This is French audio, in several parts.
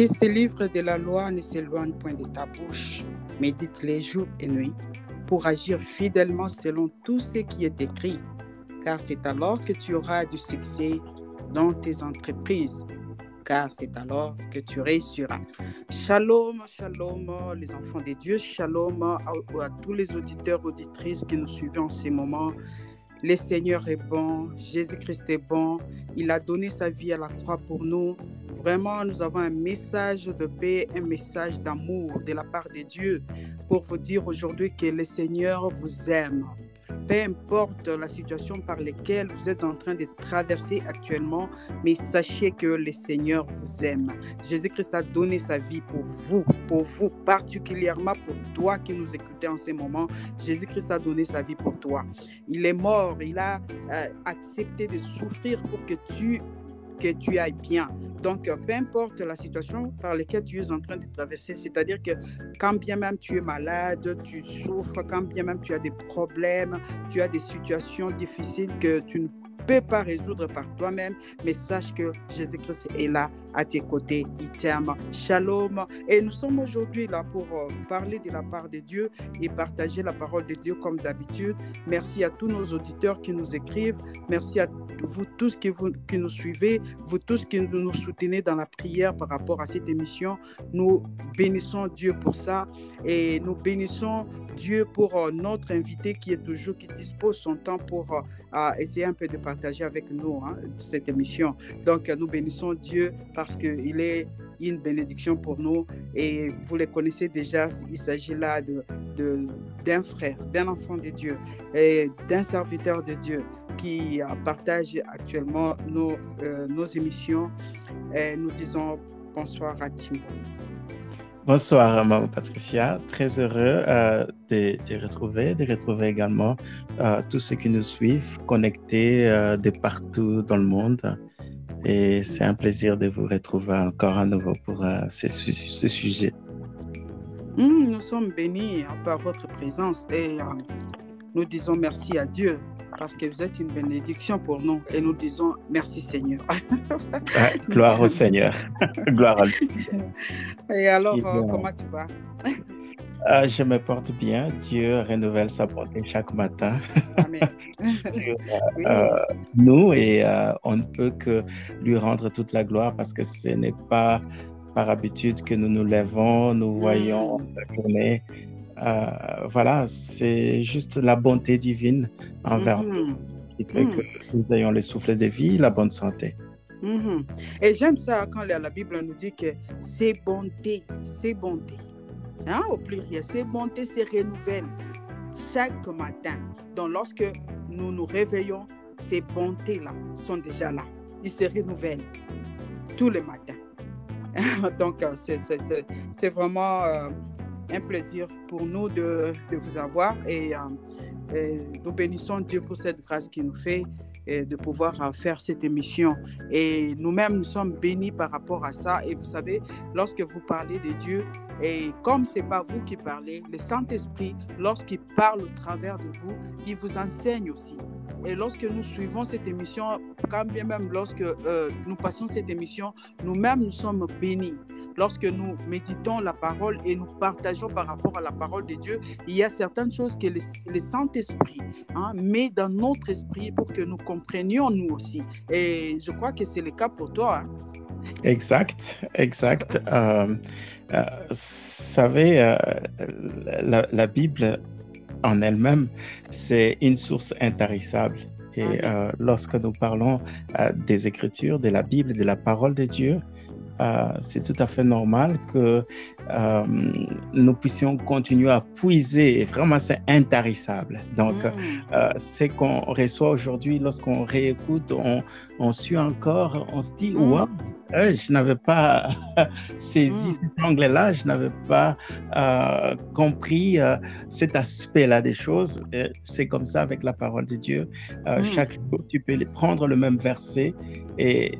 Que ces livres de la loi ne s'éloignent point de ta bouche. Médite-les jour et nuit pour agir fidèlement selon tout ce qui est écrit, car c'est alors que tu auras du succès dans tes entreprises, car c'est alors que tu réussiras. Shalom, shalom, les enfants de Dieu, shalom à, à tous les auditeurs, auditrices qui nous suivent en ces moments. Le Seigneur est bon, Jésus-Christ est bon, il a donné sa vie à la croix pour nous. Vraiment, nous avons un message de paix, un message d'amour de la part de Dieu pour vous dire aujourd'hui que le Seigneur vous aime peu importe la situation par laquelle vous êtes en train de traverser actuellement, mais sachez que le Seigneur vous aime. Jésus-Christ a donné sa vie pour vous, pour vous, particulièrement pour toi qui nous écoutez en ce moment. Jésus-Christ a donné sa vie pour toi. Il est mort, il a euh, accepté de souffrir pour que tu que tu ailles bien. Donc, euh, peu importe la situation par laquelle tu es en train de traverser, c'est-à-dire que quand bien même tu es malade, tu souffres, quand bien même tu as des problèmes, tu as des situations difficiles que tu ne peux pas résoudre par toi-même, mais sache que Jésus-Christ est là à tes côtés. Il t'aime. Shalom. Et nous sommes aujourd'hui là pour euh, parler de la part de Dieu et partager la parole de Dieu comme d'habitude. Merci à tous nos auditeurs qui nous écrivent. Merci à vous tous qui, vous, qui nous suivez, vous tous qui nous soutenez dans la prière par rapport à cette émission. Nous bénissons Dieu pour ça et nous bénissons Dieu pour euh, notre invité qui est toujours, qui dispose son temps pour euh, essayer un peu de partager avec nous hein, cette émission. Donc, nous bénissons Dieu parce qu'il est une bénédiction pour nous et vous les connaissez déjà. Il s'agit là de, d'un frère, d'un enfant de Dieu et d'un serviteur de Dieu qui partage actuellement nos, euh, nos émissions. Et nous disons bonsoir à Timbo. Bonsoir, Maman Patricia. Très heureux euh, de te retrouver, de retrouver également euh, tous ceux qui nous suivent, connectés euh, de partout dans le monde. Et c'est un plaisir de vous retrouver encore à nouveau pour ce, sujet. Mmh, nous sommes bénis par votre présence et nous disons merci à Dieu parce que vous êtes une bénédiction pour nous et nous disons merci Seigneur. gloire au Seigneur. gloire à lui. Et alors, euh, comment tu vas? Euh, je me porte bien. Dieu renouvelle sa bonté chaque matin. Amen. Euh, nous et on ne peut que lui rendre toute la gloire parce que ce n'est pas par habitude que nous nous lèvons, nous voyons mm. la journée euh, voilà, c'est juste la bonté divine envers nous mhm. qui fait que mhm. nous ayons le souffle de vie, la bonne santé. Mhm. Et j'aime ça quand la, Bible nous dit que c'est bonté, c'est bonté. Hein, au pluriel, c'est bonté, c'est renouvelle chaque matin. Donc lorsque nous nous réveillons, ces bontés-là sont déjà là. Ils se renouvellent tous les matins. Donc euh, c'est vraiment euh, un plaisir pour nous de, vous avoir et, euh, nous bénissons Dieu pour cette grâce qu'il nous fait et de pouvoir euh, faire cette émission. Et nous-mêmes, nous sommes bénis par rapport à ça. Et vous savez, lorsque vous parlez de Dieu, et comme ce n'est pas vous qui parlez, le Saint-Esprit, lorsqu'il parle au travers de vous, il vous enseigne aussi. Et lorsque nous suivons cette émission, quand bien même lorsque euh, nous passons cette émission, nous-mêmes, nous sommes bénis lorsque nous méditons la parole et nous partageons par rapport à la parole de Dieu, il y a certaines choses que le, Saint-Esprit hein, met dans notre esprit pour que nous comprenions nous aussi. Et je crois que c'est le cas pour toi. Hein. Exact, exact. Euh, euh, vous savez, euh, la, Bible en elle-même, c'est une source intarissable. Et lorsque nous parlons des Écritures, de la Bible, de la parole de Dieu, euh, c'est tout à fait normal que euh, nous puissions continuer à puiser. Vraiment, c'est intarissable. Donc, mm. euh, ce qu'on reçoit aujourd'hui, lorsqu'on réécoute, on, on suit encore, on se dit, mm. je n'avais pas saisi mm. cet angle-là, je n'avais pas compris cet aspect-là des choses. C'est comme ça avec la parole de Dieu. Chaque jour, tu peux prendre le même verset et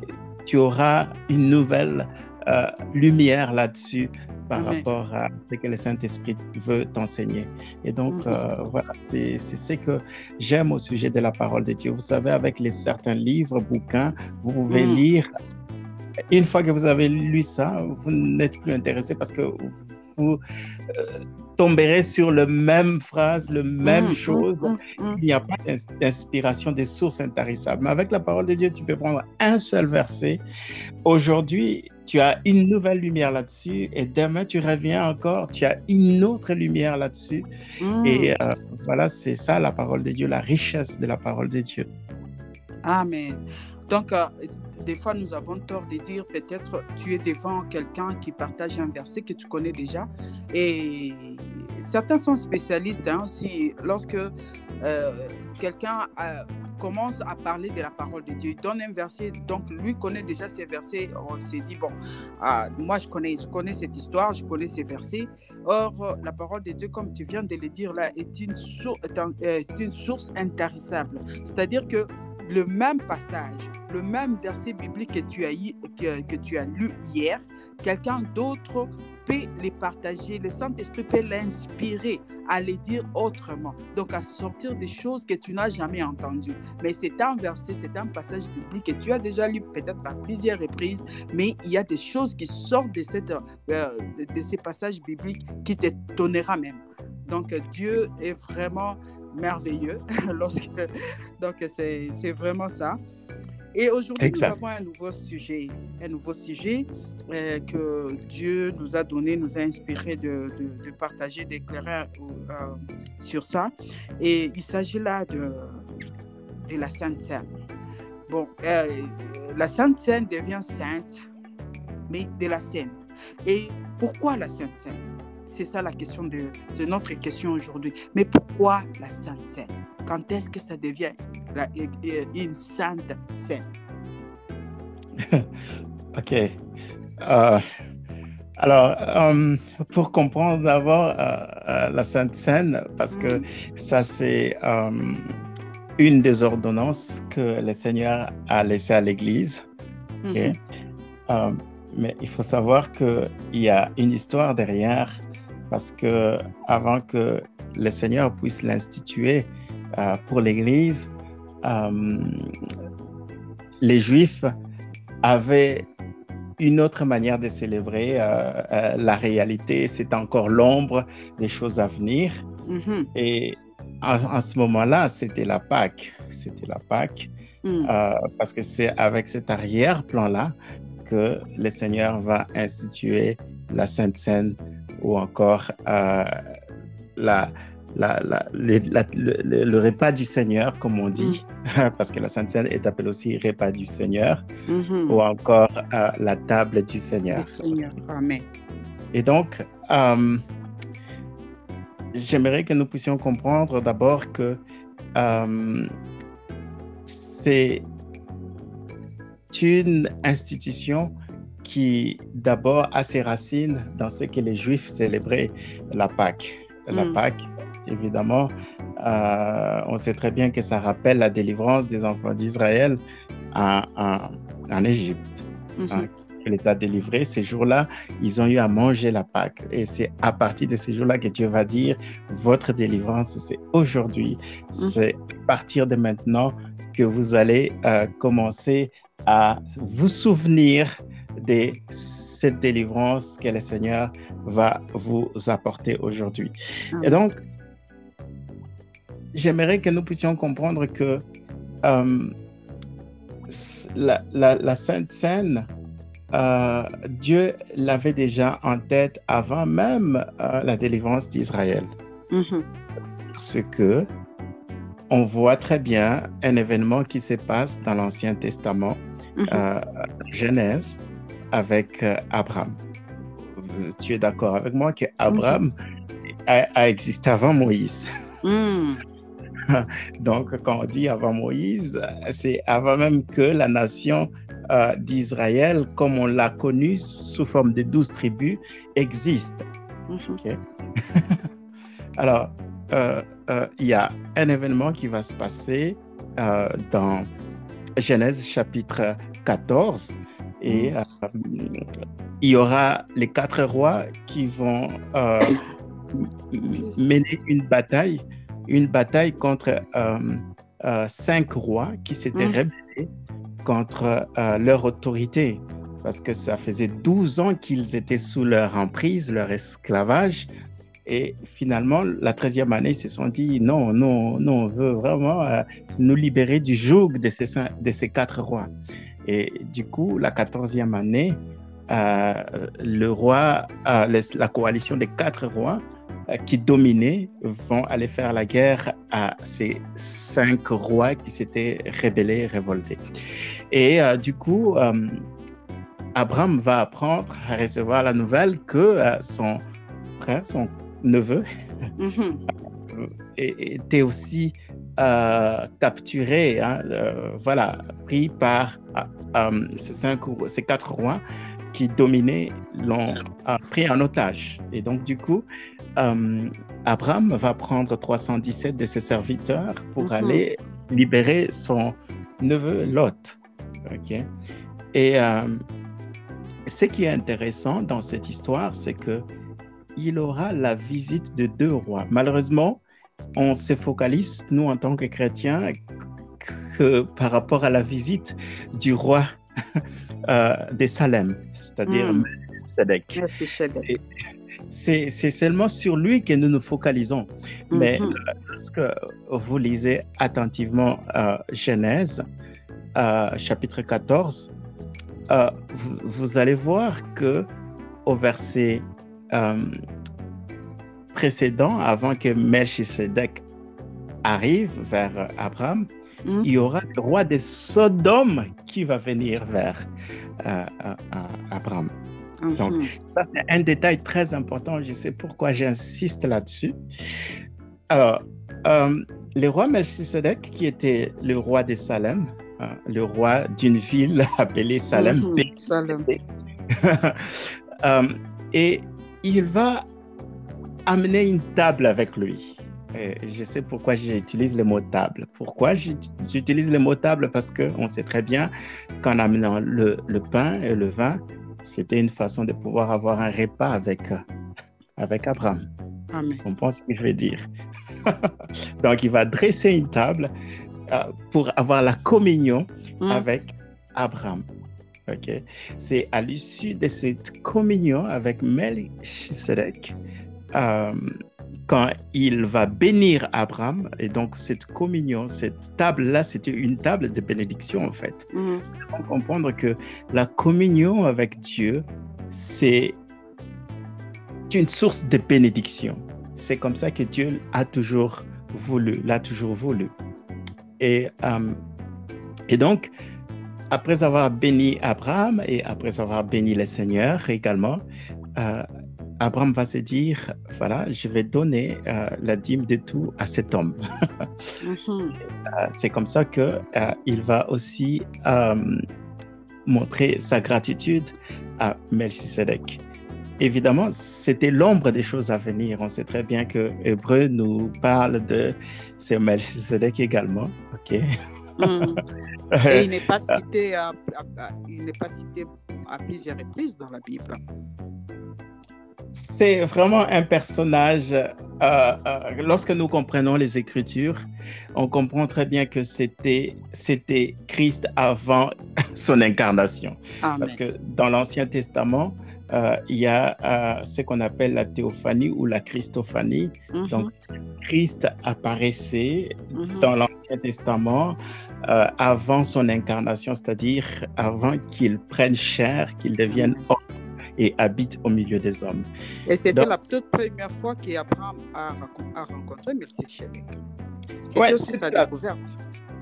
tu auras une nouvelle euh, lumière là-dessus par rapport à ce que le Saint-Esprit veut t'enseigner. Et donc, mhm. euh, voilà, c'est ce que j'aime au sujet de la parole de Dieu. Vous savez, avec les certains livres, bouquins, vous pouvez mhm. lire une fois que vous avez lu ça, vous n'êtes plus intéressé parce que vous euh, tomberez sur la même phrase, la même Mm, chose. mm, mm, Il n'y a pas d'ins- d'inspiration, des sources intarissables. Mais avec la parole de Dieu, tu peux prendre un seul verset. Aujourd'hui, tu as une nouvelle lumière là-dessus et demain, tu reviens encore, tu as une autre lumière là-dessus. mm. Et euh, voilà, c'est ça la parole de Dieu, la richesse de la parole de Dieu. Amen. Donc, euh, des fois, nous avons tort de dire peut-être tu es devant quelqu'un qui partage un verset que tu connais déjà. Et certains sont spécialistes hein, aussi. Lorsque euh, quelqu'un euh, commence à parler de la parole de Dieu, il donne un verset, donc lui connaît déjà ces versets. On s'est dit, bon, ah, moi je connais, je connais cette histoire, je connais ces versets. Or, euh, la parole de Dieu, comme tu viens de le dire là, est une, sour- est un- est une source intarissable. C'est-à-dire que le même passage, le même verset biblique que tu as, lu hier, quelqu'un d'autre peut les partager. Le Saint-Esprit peut l'inspirer à les dire autrement. Donc, à sortir des choses que tu n'as jamais entendues. Mais c'est un verset, c'est un passage biblique que tu as déjà lu peut-être à plusieurs reprises, mais il y a des choses qui sortent de, euh, de ces passages bibliques qui t'étonnera même. Donc, Dieu est vraiment merveilleux lorsque donc c'est vraiment ça. Et aujourd'hui nous avons un nouveau sujet un nouveau sujet euh, que Dieu nous a donné nous a inspiré de, de, de partager d'éclairer euh, sur ça. Et il s'agit là de de la Sainte Seine bon euh, la Sainte Seine devient sainte mais de la Seine. Et pourquoi la Sainte Seine c'est ça la question de, c'est notre question aujourd'hui. Mais pourquoi la Sainte Seine Quand est-ce que ça devient la- une sainte scène OK. Euh, alors, euh, pour comprendre d'abord euh, euh, la Sainte Seine, parce que Mm. ça, c'est euh, une des ordonnances que le Seigneur a laissées à l'Église. OK? Mhm. Euh, mais il faut savoir qu'il y a une histoire derrière, parce que avant que le Seigneur puisse l'instituer euh, pour l'Église, euh, les Juifs avaient une autre manière de célébrer euh, la réalité, c'est encore l'ombre des choses à venir. Mhm. Et en, en ce moment-là, c'était la Pâque. C'était la Pâque, euh, parce que c'est avec cet arrière-plan-là que le Seigneur va instituer la Sainte Seine ou encore euh, la, la- la- le, repas du Seigneur, comme on dit, parce que la Sainte Seine est appelée aussi repas du Seigneur, Mhm. ou encore euh, la table du Seigneur. Amen. Et donc, euh, j'aimerais que nous puissions comprendre d'abord que euh, c'est une institution qui d'abord a ses racines dans ce que les Juifs célébraient, la Pâque. La Mm. Pâque, évidemment, euh, on sait très bien que ça rappelle la délivrance des enfants d'Israël en, en- en Égypte Mhm. Hein, qui les a délivrés. Ces jours-là, ils ont eu à manger la Pâque. Et c'est à partir de ces jours-là que Dieu va dire, votre délivrance, c'est aujourd'hui. C'est à partir de maintenant que vous allez euh, commencer à vous souvenir de cette délivrance que le Seigneur va vous apporter aujourd'hui. Et donc, j'aimerais que nous puissions comprendre que euh, la, la- la Sainte Seine, euh, Dieu l'avait déjà en tête avant même euh, la délivrance d'Israël. Mhm. Parce que on voit très bien un événement qui se passe dans l'Ancien Testament, Mhm. euh, Genèse, avec euh, Abraham. Tu es d'accord avec moi que Abraham a, a existé avant Moïse. Mhm. Donc, quand on dit avant Moïse, c'est avant même que la nation euh, d'Israël, comme on l'a connue sous forme de douze tribus, existe. Mhm. Alors, euh, euh, il y a un événement qui va se passer euh, dans Genèse chapitre 14 et euh, il y aura les quatre rois qui vont euh, mener une bataille, une bataille contre euh, euh, cinq rois qui s'étaient Mhm. rebellés contre euh, leur autorité. parce que ça faisait 12 ans qu'ils étaient sous leur emprise, leur esclavage. Et finalement, la 13e année, ils se sont dit non, non, non, on veut vraiment euh, nous libérer du joug de ces, de ces quatre rois. Et du coup, la 14e année, euh, le roi, euh, la coalition des quatre rois qui dominaient vont aller faire la guerre à ces cinq rois qui s'étaient rébellés, révoltés. Et du coup, Abraham va apprendre à recevoir la nouvelle que son frère, son neveu, mm-hmm. était aussi euh, capturé, hein, euh, voilà, pris par euh, ces, cinq, ces quatre rois qui dominaient, l'ont pris en otage. Et donc, du coup, Abraham va prendre 317 de ses serviteurs pour mm-hmm. aller libérer son neveu Lot. Et ce qui est intéressant dans cette histoire, c'est que il aura la visite de deux rois. Malheureusement, on se focalise, nous, en tant que chrétiens, que par rapport à la visite du roi euh, de Salem, c'est-à-dire mm. C'est seulement sur lui que nous nous focalisons. Mais mm-hmm. lorsque vous lisez attentivement euh, Genèse, euh, chapitre 14, vous, vous, allez voir que au verset euh, précédent, avant que Melchisedec arrive vers Abraham, hmm. il y aura le roi de Sodome qui va venir vers euh, euh, Abraham. Hmm. Donc, ça, c'est un détail très important. Je sais pourquoi j'insiste là-dessus. Alors, le roi Melchisedec, qui était le roi de Salem, le roi d'une ville appelée Salem, hmm. Salem. et il va amener une table avec lui. je sais pourquoi j'utilise le mot table. Pourquoi j'utilise le mot table? Parce qu'on sait très bien qu'en amenant le, pain et le vin, c'était une façon de pouvoir avoir un repas avec, avec Abraham. Amen. On pense ce que je veux dire. Donc, il va dresser une table euh, pour avoir la communion mm. avec Abraham. C'est à l'issue de cette communion avec Melchizedek, euh, quand il va bénir Abraham, et donc cette communion, cette table-là, c'était une table de bénédiction en fait. Mm comprendre que la communion avec Dieu, c'est une source de bénédiction. C'est comme ça que Dieu a toujours voulu, l'a toujours voulu. Et, euh, et donc, après avoir béni Abraham et après avoir béni le Seigneur également, euh, Abraham va se dire, voilà, je vais donner euh, la dîme de tout à cet homme. Mhm. Euh, c'est comme ça que il va aussi montrer sa gratitude à Melchizedek. Évidemment, c'était l'ombre des choses à venir. On sait très bien que Hébreu nous parle de ce Melchizedek également. ok? Hmm. Et il n'est pas cité à, il n'est pas cité à plusieurs reprises dans la Bible. C'est vraiment un personnage. Euh, euh, lorsque nous comprenons les Écritures, on comprend très bien que c'était c'était Christ avant son incarnation. Parce que dans l'Ancien Testament, euh, il y a ce qu'on appelle la théophanie ou la christophanie. Mm-hmm. Donc, Christ apparaissait mm-hmm. dans l'Ancien Testament avant son incarnation, c'est-à-dire avant qu'il prenne chair, qu'il devienne homme et habite au milieu des hommes. Et c'était la toute première fois qu'Abraham a, a rencontré Melchizedek. C'était aussi sa découverte.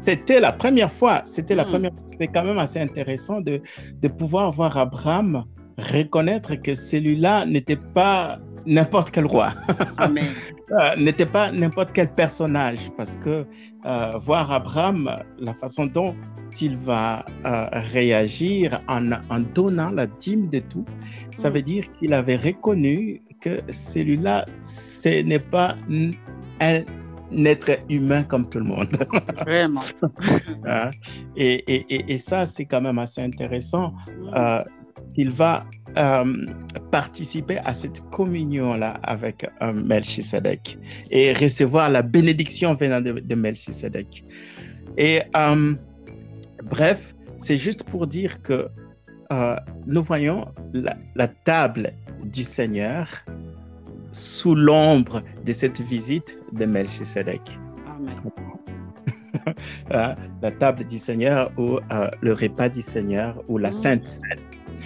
C'était la première fois. C'était la hmm. première. C'est quand même assez intéressant de, de pouvoir voir Abraham reconnaître que celui-là n'était pas n'importe quel roi. Amen. Euh, n'était pas n'importe quel personnage parce que euh, voir Abraham, la façon dont il va euh, réagir en, en, donnant la dîme de tout, ça mm. veut dire qu'il avait reconnu que celui-là, ce n'est pas un être humain comme tout le monde. Vraiment. Hein? et, et, et, ça, c'est quand même assez intéressant. Mm. il va euh, participer à cette communion-là avec euh, Melchisedec et recevoir la bénédiction venant de, de Melchisedec. Et euh, bref, c'est juste pour dire que euh, nous voyons la, la, table du Seigneur sous l'ombre de cette visite de Melchisedec. Amen. la table du Seigneur ou euh, le repas du Seigneur ou la mm. Sainte Seine.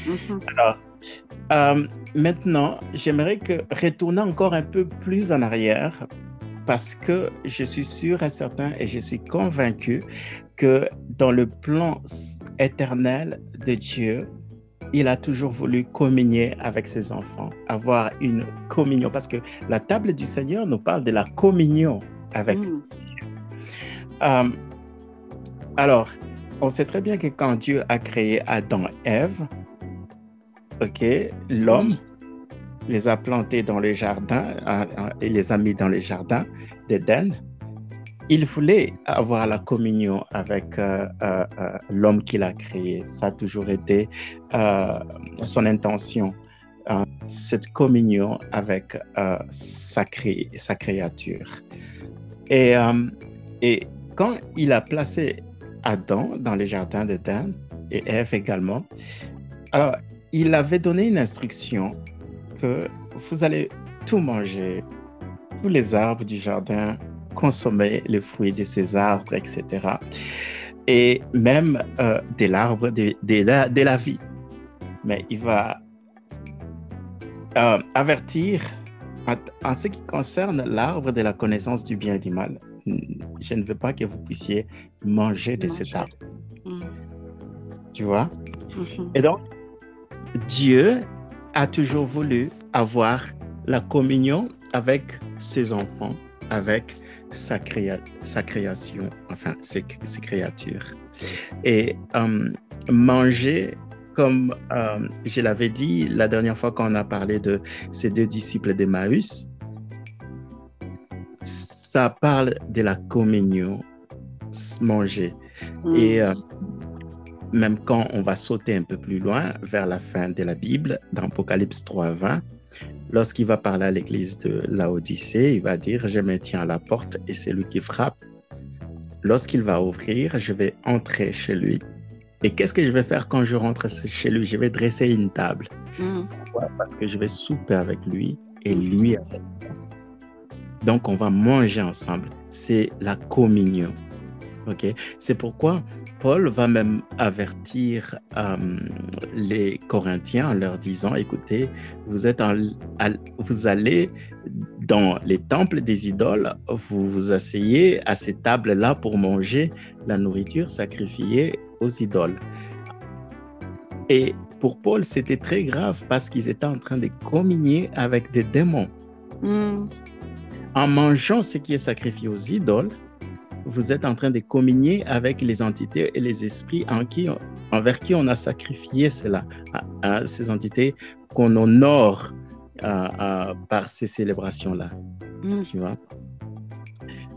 Mm-hmm. Alors, euh, maintenant, j'aimerais que retourner encore un peu plus en arrière parce que je suis sûr et certain et je suis convaincu que dans le plan éternel de Dieu, il a toujours voulu communier avec ses enfants, avoir une communion, parce que la table du Seigneur nous parle de la communion avec mm. Dieu. Euh, alors, on sait très bien que quand Dieu a créé Adam et Ève, ok, l'homme les a plantés dans les jardins euh, euh, et les a mis dans les jardins d'Éden. Il voulait avoir la communion avec euh, l'homme qu'il a créé. Ça a toujours été son intention, cette communion avec sa, sa, créature. Et, et quand il a placé Adam dans les jardins d'Éden et Ève également, alors il avait donné une instruction que vous allez tout manger, tous les arbres du jardin, consommer les fruits de ces arbres, etc. Et même euh, de l'arbre de, de, la vie. Mais il va euh, avertir en, ce qui concerne l'arbre de la connaissance du bien et du mal. Je ne veux pas que vous puissiez manger de cet arbre. Mm. Tu vois? Mm-hmm. Et donc, Dieu a toujours voulu avoir la communion avec ses enfants, avec sa, sa création, enfin ses, créatures. Et euh, manger, comme euh, je l'avais dit la dernière fois quand on a parlé de ces deux disciples d'Emmaüs, ça parle de la communion, manger. Et mm. euh, même quand on va sauter un peu plus loin vers la fin de la Bible, dans Apocalypse 3.20, lorsqu'il va parler à l'église de Laodicée, il va dire, je me tiens à la porte et c'est lui qui frappe. Lorsqu'il va ouvrir, je vais entrer chez lui. Et qu'est-ce que je vais faire quand je rentre chez lui? Je vais dresser une table. Mm. Parce que je vais souper avec lui et lui avec moi. Donc, on va manger ensemble. C'est la communion. OK? C'est pourquoi Paul va même avertir euh, les Corinthiens en leur disant, écoutez, vous, êtes vous allez dans les temples des idoles, vous vous asseyez à ces tables-là pour manger la nourriture sacrifiée aux idoles. Et pour Paul, c'était très grave parce qu'ils étaient en train de communier avec des démons. Hmm. En mangeant ce qui est sacrifié aux idoles, vous êtes en train de communier avec les entités et les esprits en qui, envers qui on a sacrifié cela, à, ces entités qu'on honore par ces célébrations-là. Mm. Tu vois?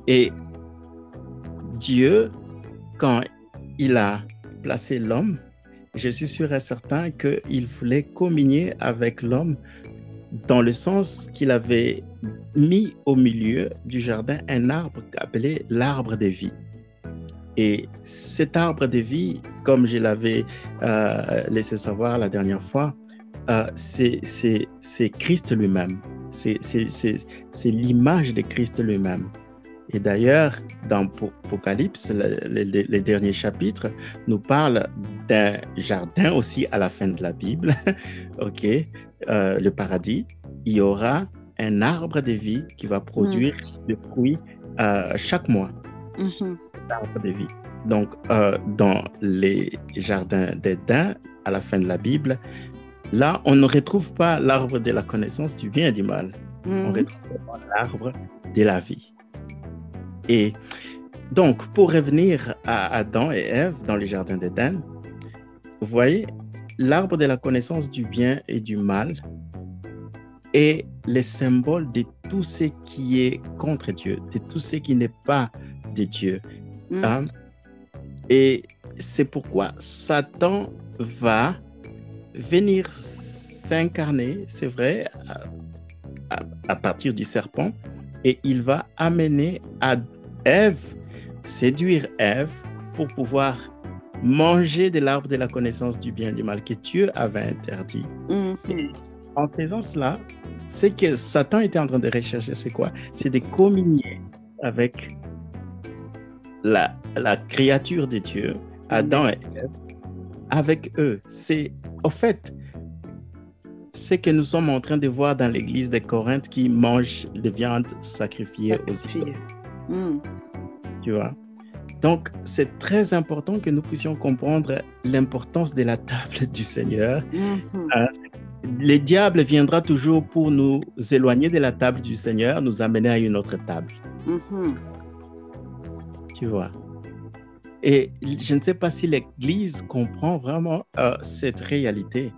Et Dieu, quand il a placé l'homme, je suis sûr et certain qu'il voulait communier avec l'homme dans le sens qu'il avait mis au milieu du jardin un arbre appelé l'arbre de vie. Et cet arbre de vie, comme je l'avais euh, laissé savoir la dernière fois, euh, c'est Christ lui-même. C'est l'image de Christ lui-même. Et d'ailleurs, dans Apocalypse, les derniers chapitres nous parlent d'un jardin aussi à la fin de la Bible, ok, euh, le paradis. Il y aura un arbre de vie qui va produire mm. des fruits euh, chaque mois. Mm-hmm. Cet arbre de vie. Donc, euh, dans les jardins d'Éden, à la fin de la Bible, là, on ne retrouve pas l'arbre de la connaissance du bien et du mal. On mm. retrouve l'arbre de la vie. Et donc, pour revenir à Adam et Ève dans les jardins d'Éden, vous voyez, l'arbre de la connaissance du bien et du mal est le symbole de tout ce qui est contre Dieu, de tout ce qui n'est pas de Dieu. Mm. Hein? Et c'est pourquoi Satan va venir s'incarner, c'est vrai, à, partir du serpent, et il va amener à Ève, séduire Ève pour pouvoir manger de l'arbre de la connaissance du bien et du mal que Dieu avait interdit. Mhm. En faisant cela, ce que Satan était en train de rechercher, c'est quoi? C'est de communier avec la, la créature de Dieu, Adam et Ève, avec eux. C'est, au fait, ce que nous sommes en train de voir dans l'église de Corinthe qui mange de viande sacrifiée aux idoles. Mhm. Tu vois? Donc, c'est très important que nous puissions comprendre l'importance de la table du Seigneur. Mhm. Le diable viendra toujours pour nous éloigner de la table du Seigneur, nous amener à une autre table. Mhm. Tu vois Et je ne sais pas si l'Église comprend vraiment euh, cette réalité.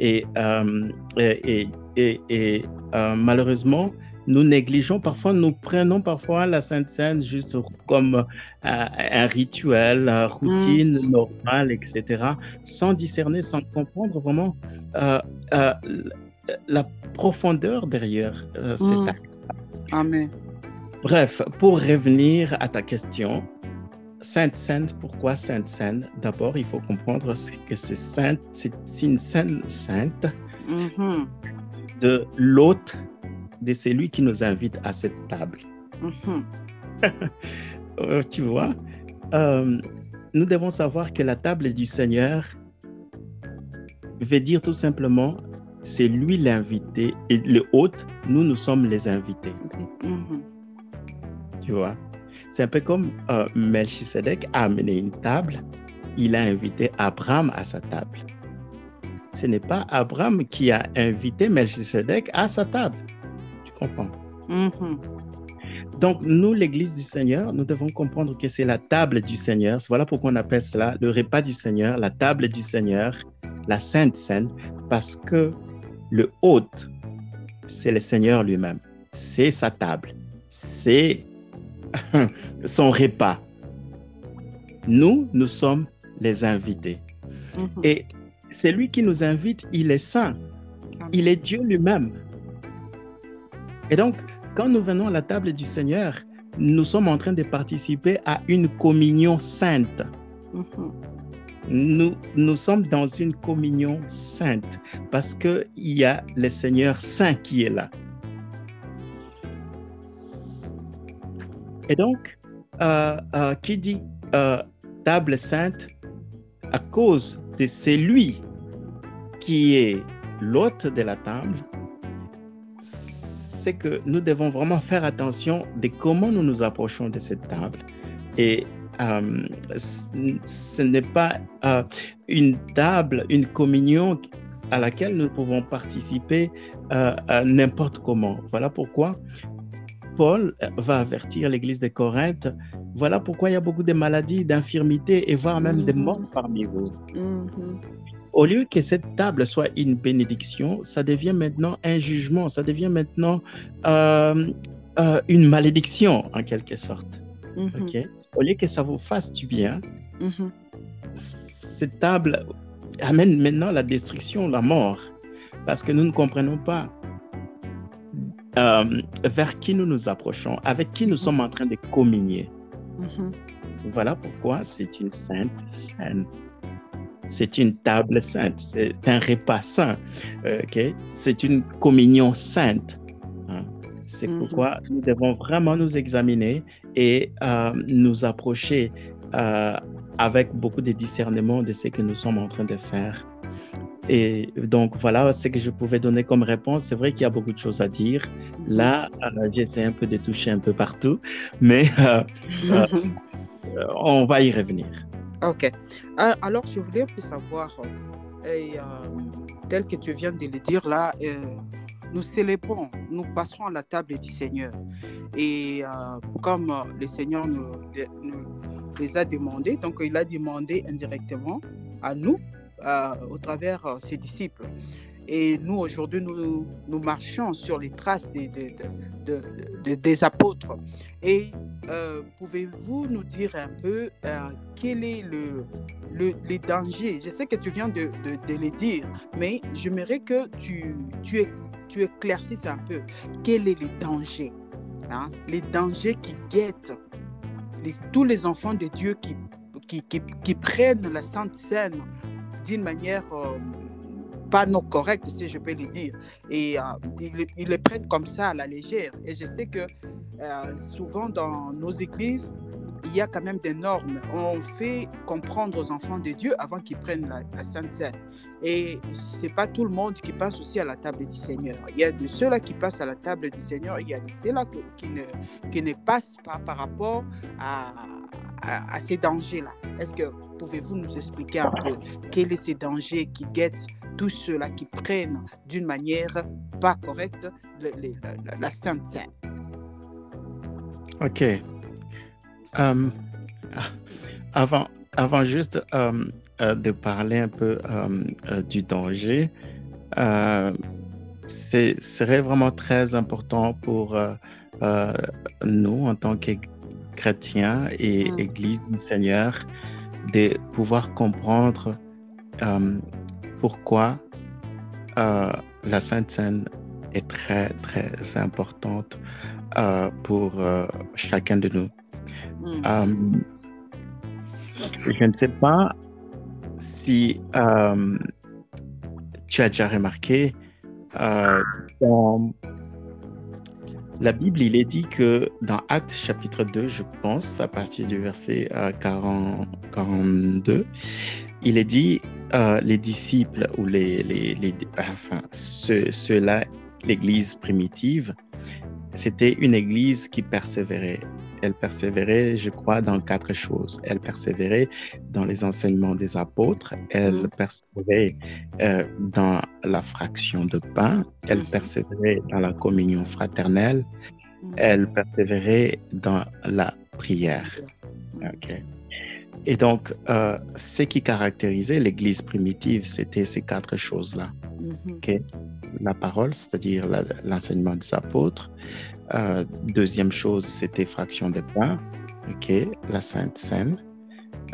Et, euh, et, et- et- et, euh, malheureusement, nous négligeons parfois, nous prenons parfois la Sainte Seine juste comme euh, un rituel, une routine normale, etc., sans discerner, sans comprendre vraiment euh, euh, la profondeur derrière cet Mm. acte. Amen. Bref, pour revenir à ta question, Sainte Seine, pourquoi Sainte Seine D'abord, il faut comprendre que c'est sainte, c'est une scène sainte Mhm. de l'hôte, de celui qui nous invite à cette table. Mhm. Euh, tu vois, Euh, nous devons savoir que la table du Seigneur veut dire tout simplement, c'est lui l'invité et le hôte, nous, nous sommes les invités. Mhm. Tu vois, c'est un peu comme euh, Melchisedec a amené une table, il a invité Abraham à sa table. Ce n'est pas Abraham qui a invité Melchisedec à sa table. Mhm. Donc, nous, l'Église du Seigneur, nous devons comprendre que c'est la table du Seigneur. Voilà pourquoi on appelle cela le repas du Seigneur, la table du Seigneur, la Sainte Seine, parce que le hôte, c'est le Seigneur lui-même. C'est sa table. C'est son repas. Nous, nous sommes les invités. Mhm. Et c'est lui qui nous invite, il est saint. Il est Dieu lui-même. Et donc, quand nous venons à la table du Seigneur, nous sommes en train de participer à une communion sainte. Nous, nous sommes dans une communion sainte parce qu'il y a le Seigneur saint qui est là. Et donc, euh, euh, qui dit euh, table sainte à cause de celui qui est l'hôte de la table, c'est que nous devons vraiment faire attention de comment nous nous approchons de cette table. Et euh, ce n'est pas euh, une table, une communion à laquelle nous pouvons participer euh, n'importe comment. Voilà pourquoi Paul va avertir l'Église de Corinthe. Voilà pourquoi il y a beaucoup de maladies, d'infirmités et voire même des Mhm. morts parmi vous. Mhm. Au lieu que cette table soit une bénédiction, ça devient maintenant un jugement, ça devient maintenant euh, euh, une malédiction en quelque sorte. Ok? Au lieu que ça vous fasse du bien, Mhm. cette table amène maintenant la destruction, la mort, parce que nous ne comprenons pas euh, vers qui nous nous approchons, avec qui nous sommes en train de communier. Mhm. Voilà pourquoi c'est une sainte scène. C'est une table sainte, c'est un repas saint, euh, ok? C'est une communion sainte. hein? C'est Mhm. pourquoi nous devons vraiment nous examiner et euh, nous approcher euh, avec beaucoup de discernement de ce que nous sommes en train de faire. Et donc voilà ce que je pouvais donner comme réponse. C'est vrai qu'il y a beaucoup de choses à dire. Là, euh, j'essaie un peu de toucher un peu partout, mais euh, euh, Mhm. euh, on va y revenir. Ok. Euh, alors, je voulais peu savoir, euh, euh, tel que tu viens de le dire là, nous célébrons, nous passons à la table du Seigneur. Et comme le Seigneur nous, les- nous les a demandés, donc il a demandé indirectement à nous, au travers ses disciples. Et nous, aujourd'hui, nous, marchons sur les traces des, des- de- de- de- des apôtres. Et euh, pouvez-vous nous dire un peu euh, quel est le, le, les dangers? Je sais que tu viens de, de, les dire, mais j'aimerais que tu, tu, tu éclaircisses un peu. Quels sont les dangers hein? Les dangers qui guettent tous les enfants de Dieu qui, qui, qui, prennent la Sainte Seine d'une manière pas non correcte, si je peux le dire. Et ils, ils, le prennent comme ça à la légère. Et je sais que souvent dans nos églises, il y a quand même des normes. On fait comprendre aux enfants de Dieu avant qu'ils prennent la, Sainte Seine. Et ce n'est pas tout le monde qui passe aussi à la table du Seigneur. Il y a de ceux-là qui passent à la table du Seigneur, il y a de ceux-là qui ne, qui ne passent pas par rapport à, à, ces dangers-là. Est-ce que pouvez-vous nous expliquer un peu quels sont ces dangers qui guettent tous ceux-là qui prennent d'une manière pas correcte la, la Sainte Seine Ok. Euh, avant, avant juste euh, euh, de parler un peu du danger, ce serait vraiment très important pour nous en tant que chrétiens et mm. Église du Seigneur de pouvoir comprendre pourquoi la Sainte Seine est très, très importante pour chacun de nous. Hmm. Euh, je ne sais pas si euh, tu as déjà remarqué, euh, dans la Bible, il est dit que dans Actes chapitre 2, je pense, à partir du verset 40, 42, il est dit les disciples ou les, les, les enfin, ceux-là, l'Église primitive, c'était une Église qui persévérait elle persévérait, je crois, dans quatre choses. Elle persévérait dans les enseignements des apôtres, elle mm. persévérait euh, dans la fraction de pain, elle mm-hmm. persévérait dans la communion fraternelle, mm. elle persévérait dans la prière. Et donc, euh, ce qui caractérisait l'Église primitive, c'était ces quatre choses-là. Mm-hmm. La parole, c'est-à-dire l'enseignement des apôtres, euh, deuxième chose, c'était fraction de pain, ok, la Sainte Seine.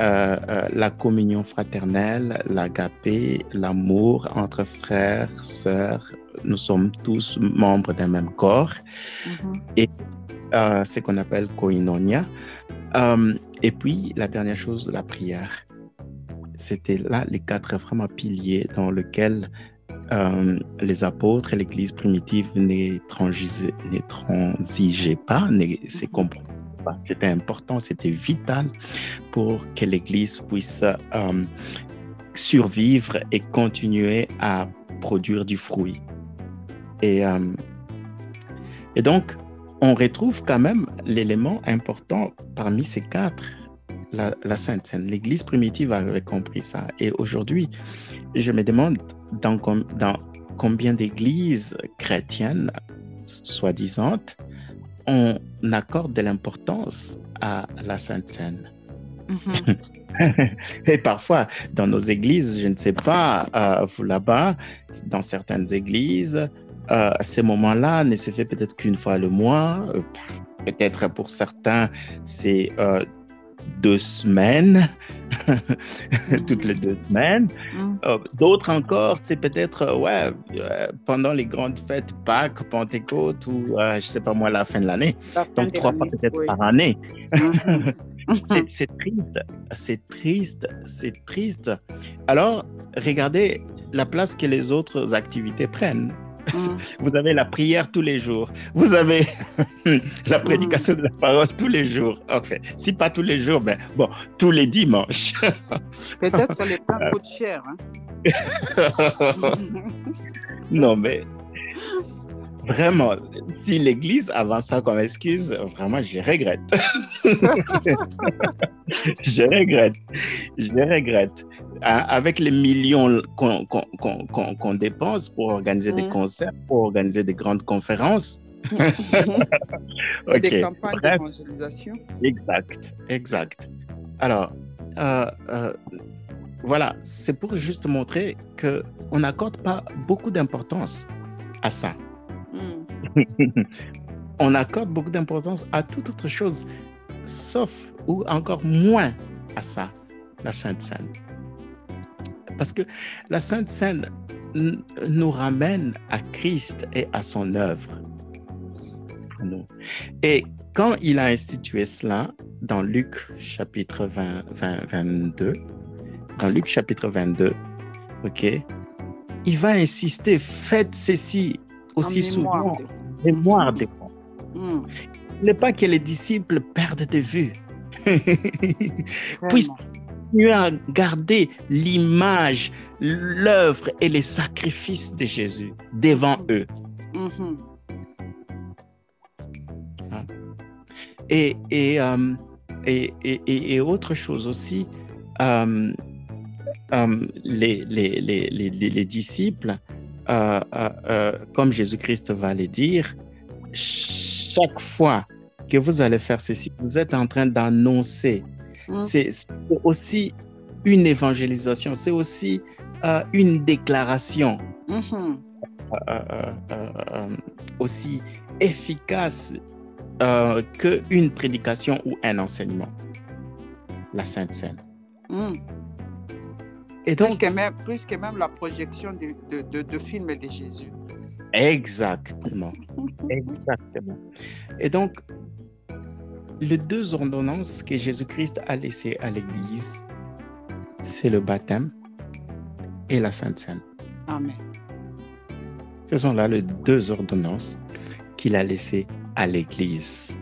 Euh, euh, la communion fraternelle, l'agapé, l'amour entre frères, sœurs, nous sommes tous membres d'un même corps. Mm-hmm. Et ce qu'on appelle koinonia. Et puis, la dernière chose, la prière. C'était là les quatre vraiment piliers dans lesquels euh, les apôtres et l'Église primitive ne transigeaient pas, c'est C'était important, c'était vital pour que l'Église puisse euh, survivre et continuer à produire du fruit. Et, euh, et donc, on retrouve quand même l'élément important parmi ces quatre, la, la Sainte Seine. L'Église primitive avait compris ça. Et aujourd'hui, je me demande dans, dans combien d'églises chrétiennes, soi-disant, on accorde de l'importance à la Sainte Seine. Mm-hmm. Et parfois, dans nos églises, je ne sais pas, euh, vous là-bas, dans certaines églises, euh, ces moments-là ne se fait peut-être qu'une fois le mois. Euh, peut-être pour certains, c'est deux semaines, toutes les deux semaines. Mm. Euh, d'autres encore, c'est peut-être euh, ouais, euh, pendant les grandes fêtes, Pâques, Pentecôte ou je ne sais pas moi, la fin de l'année. Donc trois fois peut-être par année. Mm-hmm. c'est triste, c'est triste, c'est triste. Alors, regardez la place que les autres activités prennent. Vous avez la prière tous les jours. Vous avez la prédication de la parole tous les jours. Enfin, si pas tous les jours, ben bon, tous les dimanches. Peut-être les pains coûtent cher. Hein? non, mais Vraiment, si l'Église avance ça comme excuse, vraiment, je regrette. je regrette. Je regrette. Avec les millions qu'on dépense pour organiser des mm. concerts, pour organiser des grandes conférences. Des campagnes d'évangélisation. Exact, exact. Alors, euh, euh, voilà, c'est pour juste montrer qu'on n'accorde pas beaucoup d'importance à ça. on accorde beaucoup d'importance à toute autre chose, sauf ou encore moins à ça, la Sainte Seine. Parce que la Sainte Seine nous ramène à Christ et à son œuvre. Et quand il a institué cela dans Luc chapitre 20, 22. Dans Luc chapitre 22, OK, il va insister, faites ceci aussi souvent, mémoire de moi. Hmm. Il n'est pas que les disciples perdent de vue. Puissent continuer à garder l'image, l'œuvre et les sacrifices de Jésus devant eux. Mm-hmm. Hein? Et, euh, et, et, et, autre chose aussi, euh, euh, les, les, les, les, disciples, comme Jésus-Christ va le dire, chaque fois que vous allez faire ceci, vous êtes en train d'annoncer. Mm. C'est aussi une évangélisation, c'est aussi une déclaration. Mm-hmm. aussi efficace euh, qu'une prédication ou un enseignement. La Sainte Seine. Hmm. Et donc, plus, que même, plus que même la projection de, de, de, films de Jésus. Exactement. Exactement. Et donc, les deux ordonnances que Jésus-Christ a laissées à l'Église, c'est le baptême et la Sainte Seine. Amen. Ce sont là les deux ordonnances qu'il a laissées à l'Église.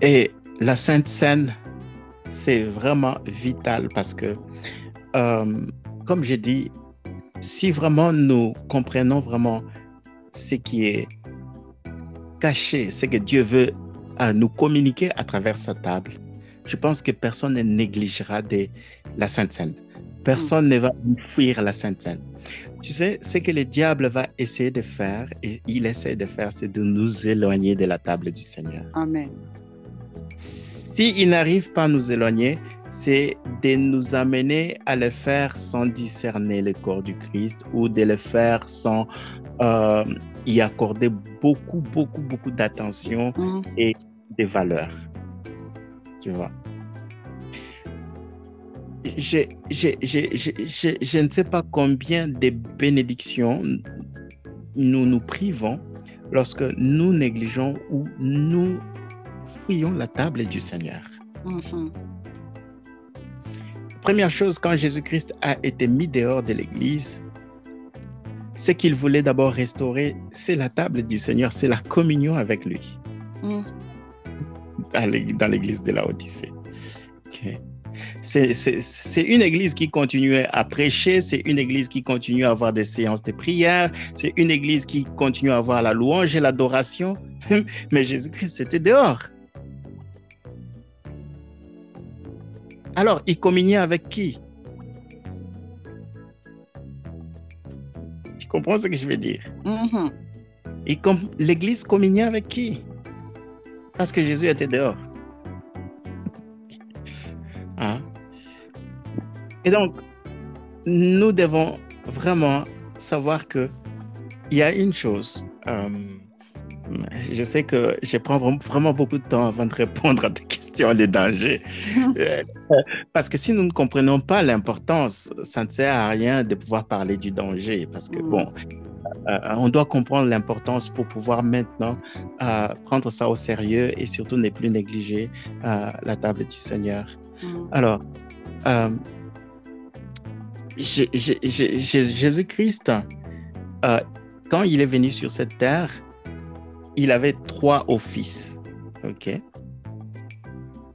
Et la Sainte Seine, c'est vraiment vital parce que, euh, comme j'ai dit, si vraiment nous comprenons vraiment ce qui est caché, ce que Dieu veut à nous communiquer à travers sa table, je pense que personne ne négligera de la Sainte Seine. Personne ne va fuir la Sainte Seine. Tu sais, ce que le diable va essayer de faire, et il essaie de faire, c'est de nous éloigner de la table du Seigneur. Amen. S'il n'arrive pas à nous éloigner, c'est de nous amener à le faire sans discerner le corps du Christ ou de le faire sans euh, y accorder beaucoup, beaucoup, beaucoup d'attention mm. et de valeur. Tu vois je, je, je, je, ne sais pas combien de bénédictions nous nous privons lorsque nous négligeons ou nous fouillons la table du Seigneur. Mm-hmm. Première chose, quand Jésus-Christ a été mis dehors de l'Église, ce qu'il voulait d'abord restaurer, c'est la table du Seigneur, c'est la communion avec lui. Mm. Dans l'Église de la Odyssée. Okay c'est une église qui continue à prêcher, c'est une église qui continue à avoir des séances de prière, c'est une église qui continue à avoir la louange et l'adoration. Mais Jésus-Christ, c'était dehors. Alors, il communiait avec qui? Tu comprends ce que je veux dire? Mm-hmm. Et comme l'église communiait avec qui? Parce que Jésus était dehors. Hein? Et donc, nous devons vraiment savoir que il y a une chose. Euh, je sais que je prends vraiment beaucoup de temps avant de répondre à tes questions, les dangers. Euh, parce que si nous ne comprenons pas l'importance, ça ne sert à rien de pouvoir parler du danger. Parce que, bon, euh, on doit comprendre l'importance pour pouvoir maintenant prendre ça au sérieux et surtout ne plus négliger la table du Seigneur. Mm. Alors, Jésus-Christ, euh, quand il est venu sur cette terre, il avait trois offices. OK?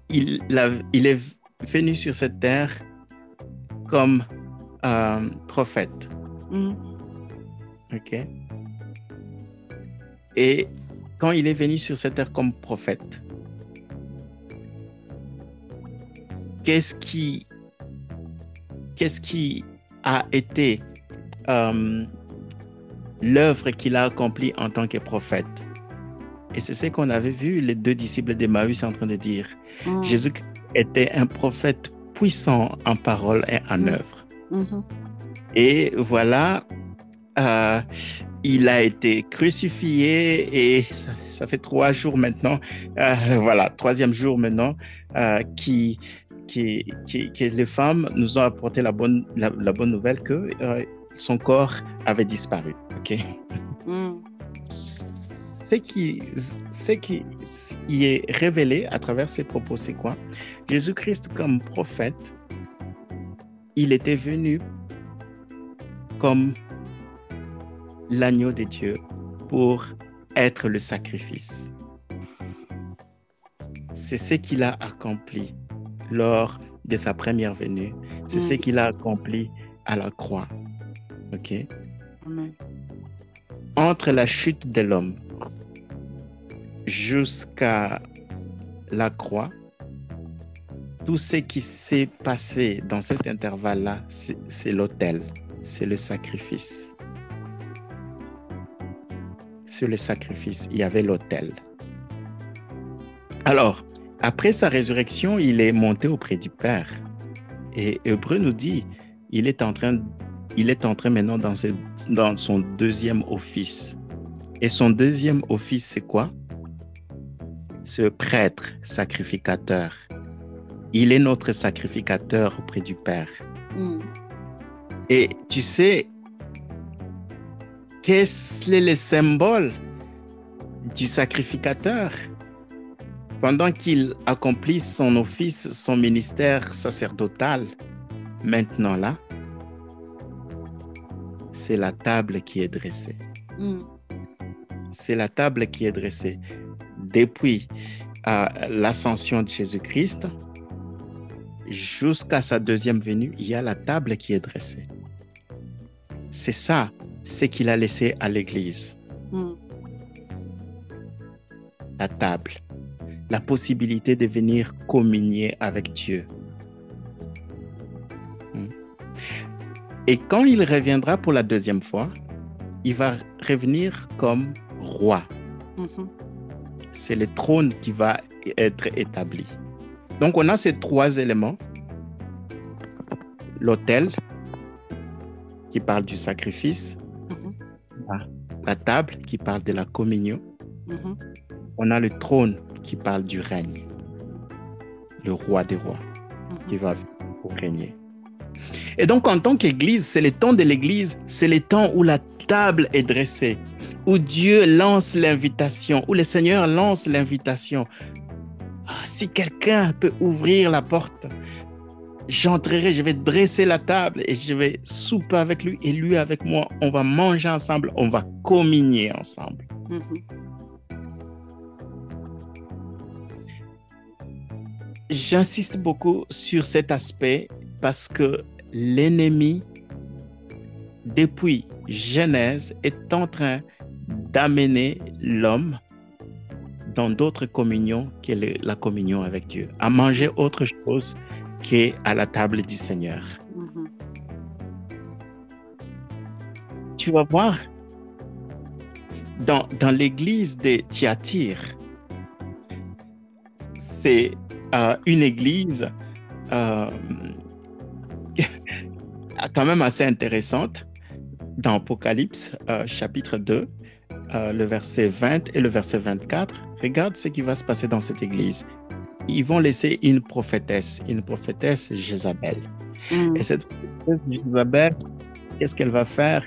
Il, il est venu sur cette terre comme euh, prophète. Mm. OK? Et quand il est venu sur cette terre comme prophète, qu'est-ce qui, qu'est-ce qui a été euh, l'œuvre qu'il a accomplie en tant que prophète? Et c'est ce qu'on avait vu les deux disciples d'Emmaüs en train de dire. Mm. Jésus était un prophète puissant en parole et en mm. œuvre. Mm-hmm. Et voilà, euh, il a été crucifié et ça, fait trois jours maintenant, euh, voilà, troisième jour maintenant, qui, qui, qui, les femmes nous ont apporté la bonne, la, bonne nouvelle que son corps avait disparu. OK? Mm. ce qui, ce qui y est révélé à travers ces propos, c'est quoi? Jésus-Christ comme prophète, il était venu comme l'agneau de Dieu pour être le sacrifice. C'est ce qu'il a accompli lors de sa première venue. C'est ce qu'il a accompli à la croix. OK? Entre la chute de l'homme jusqu'à la croix, tout ce qui s'est passé dans cet intervalle-là, c'est l'autel, c'est le sacrifice. Sur le sacrifice, il y avait l'autel. Alors, après sa résurrection, il est monté auprès du Père. Et Hébreu nous dit, il est en train, il est en train maintenant dans son deuxième office. Et son deuxième office, c'est quoi? Ce prêtre sacrificateur. Il est notre sacrificateur auprès du Père. Mm. Et tu sais, qu'est-ce que le symbole du sacrificateur? Pendant qu'il accomplit son office, son ministère sacerdotal, maintenant là, c'est la table qui est dressée. Mm. C'est la table qui est dressée. Depuis euh, l'ascension de Jésus-Christ jusqu'à sa deuxième venue, il y a la table qui est dressée. C'est ça, ce qu'il a laissé à l'Église. Mm. La table la possibilité de venir communier avec Dieu. Hmm. Et quand il reviendra pour la deuxième fois, il va revenir comme roi. Mm-hmm. C'est le trône qui va être établi. Donc on a ces trois éléments. L'autel, qui parle du sacrifice. Mm-hmm. La, table, qui parle de la communion. Mm-hmm. On a le trône, qui parle du règne. Le roi des rois mhm. qui va pour régner. Et donc, en tant qu'Église, c'est le temps de l'Église, c'est le temps où la table est dressée, où Dieu lance l'invitation, où le Seigneur lance l'invitation. Ah, si quelqu'un peut ouvrir la porte, j'entrerai, je vais dresser la table et je vais souper avec lui et lui avec moi. On va manger ensemble, on va communier ensemble. Mhm. J'insiste beaucoup sur cet aspect parce que l'ennemi, depuis Genèse, est en train d'amener l'homme dans d'autres communions que la communion avec Dieu, à manger autre chose qu'à la table du Seigneur. Mm-hmm. Tu vas voir, dans, dans l'église de Thyatire, c'est une église euh, quand même assez intéressante dans Apocalypse euh, chapitre 2, euh, le verset 20 et le verset 24. Regarde ce qui va se passer dans cette église. Ils vont laisser une prophétesse, une prophétesse Jézabel. Mm. Et cette prophétesse Jézabel, qu'est-ce qu'elle va faire?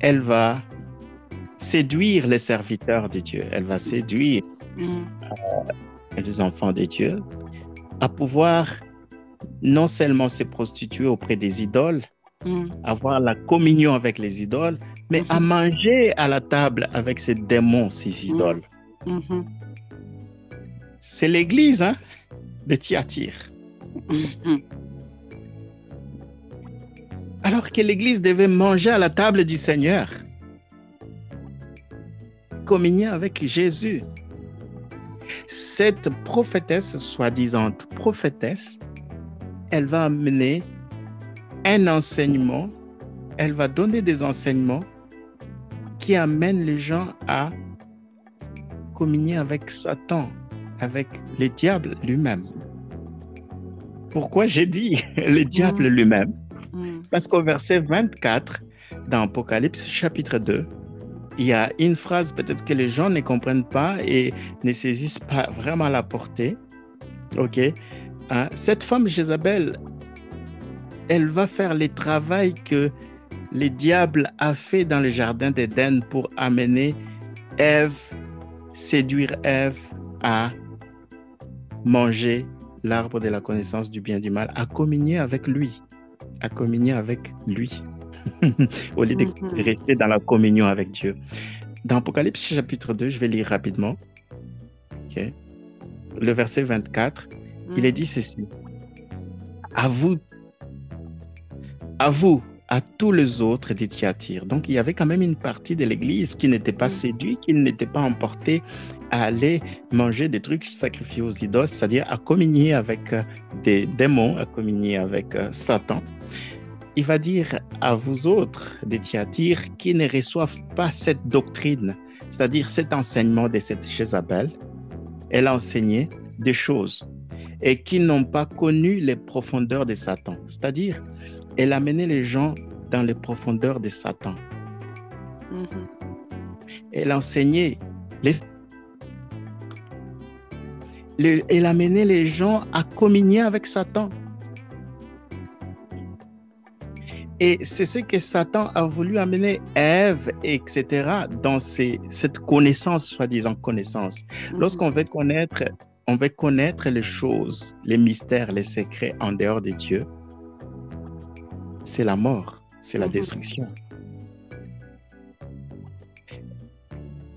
Elle va séduire les serviteurs de Dieu. Elle va séduire mm. les enfants de Dieu à pouvoir non seulement se prostituer auprès des idoles, mm. avoir la communion avec les idoles, mais à mm-hmm. manger à la table avec ces démons, ces mm. idoles. Mm-hmm. C'est l'église hein, de Thyatire. Mm-hmm. Alors que l'église devait manger à la table du Seigneur, communier avec Jésus cette prophétesse, soi-disant prophétesse, elle va amener un enseignement, elle va donner des enseignements qui amènent les gens à communier avec Satan, avec le diable lui-même. Pourquoi j'ai dit le diable mm. lui-même? Mm. Parce qu'au verset 24 dans Apocalypse chapitre 2, il y a une phrase peut-être que les gens ne comprennent pas et ne saisissent pas vraiment la portée. OK? Hein? Cette femme Jézabel, elle va faire le travail que le diable a fait dans le jardin d'Éden pour amener Ève séduire Ève à manger l'arbre de la connaissance du bien et du mal, à communier avec lui, à communier avec lui, au lieu de Mhm. rester dans la communion avec Dieu. Dans Apocalypse chapitre 2, je vais lire rapidement. Le verset 24, il est dit ceci. À vous, à vous, à tous les autres des Thyatire. Donc, il y avait quand même une partie de l'Église qui n'était pas séduite, qui n'était pas emportée à aller manger des trucs sacrifiés aux idoles, c'est-à-dire à communier avec euh, des démons, à communier avec euh, Satan. Il va dire à vous autres des Thyatire qui ne reçoivent pas cette doctrine, c'est-à-dire cet enseignement de cette Jézabel. Elle a enseigné des choses et qui n'ont pas connu les profondeurs de Satan. C'est-à-dire, elle a mené les gens dans les profondeurs de Satan. Mhm. Elle a enseigné les... le- elle a mené les gens à communier avec Satan. Et c'est ce que Satan a voulu amener Ève, etc., dans ces- cette connaissance, soi-disant connaissance. Mhm. Lorsqu'on veut connaître, on veut connaître les choses, les mystères, les secrets en dehors de Dieu, c'est la mort, c'est la Mhm. destruction.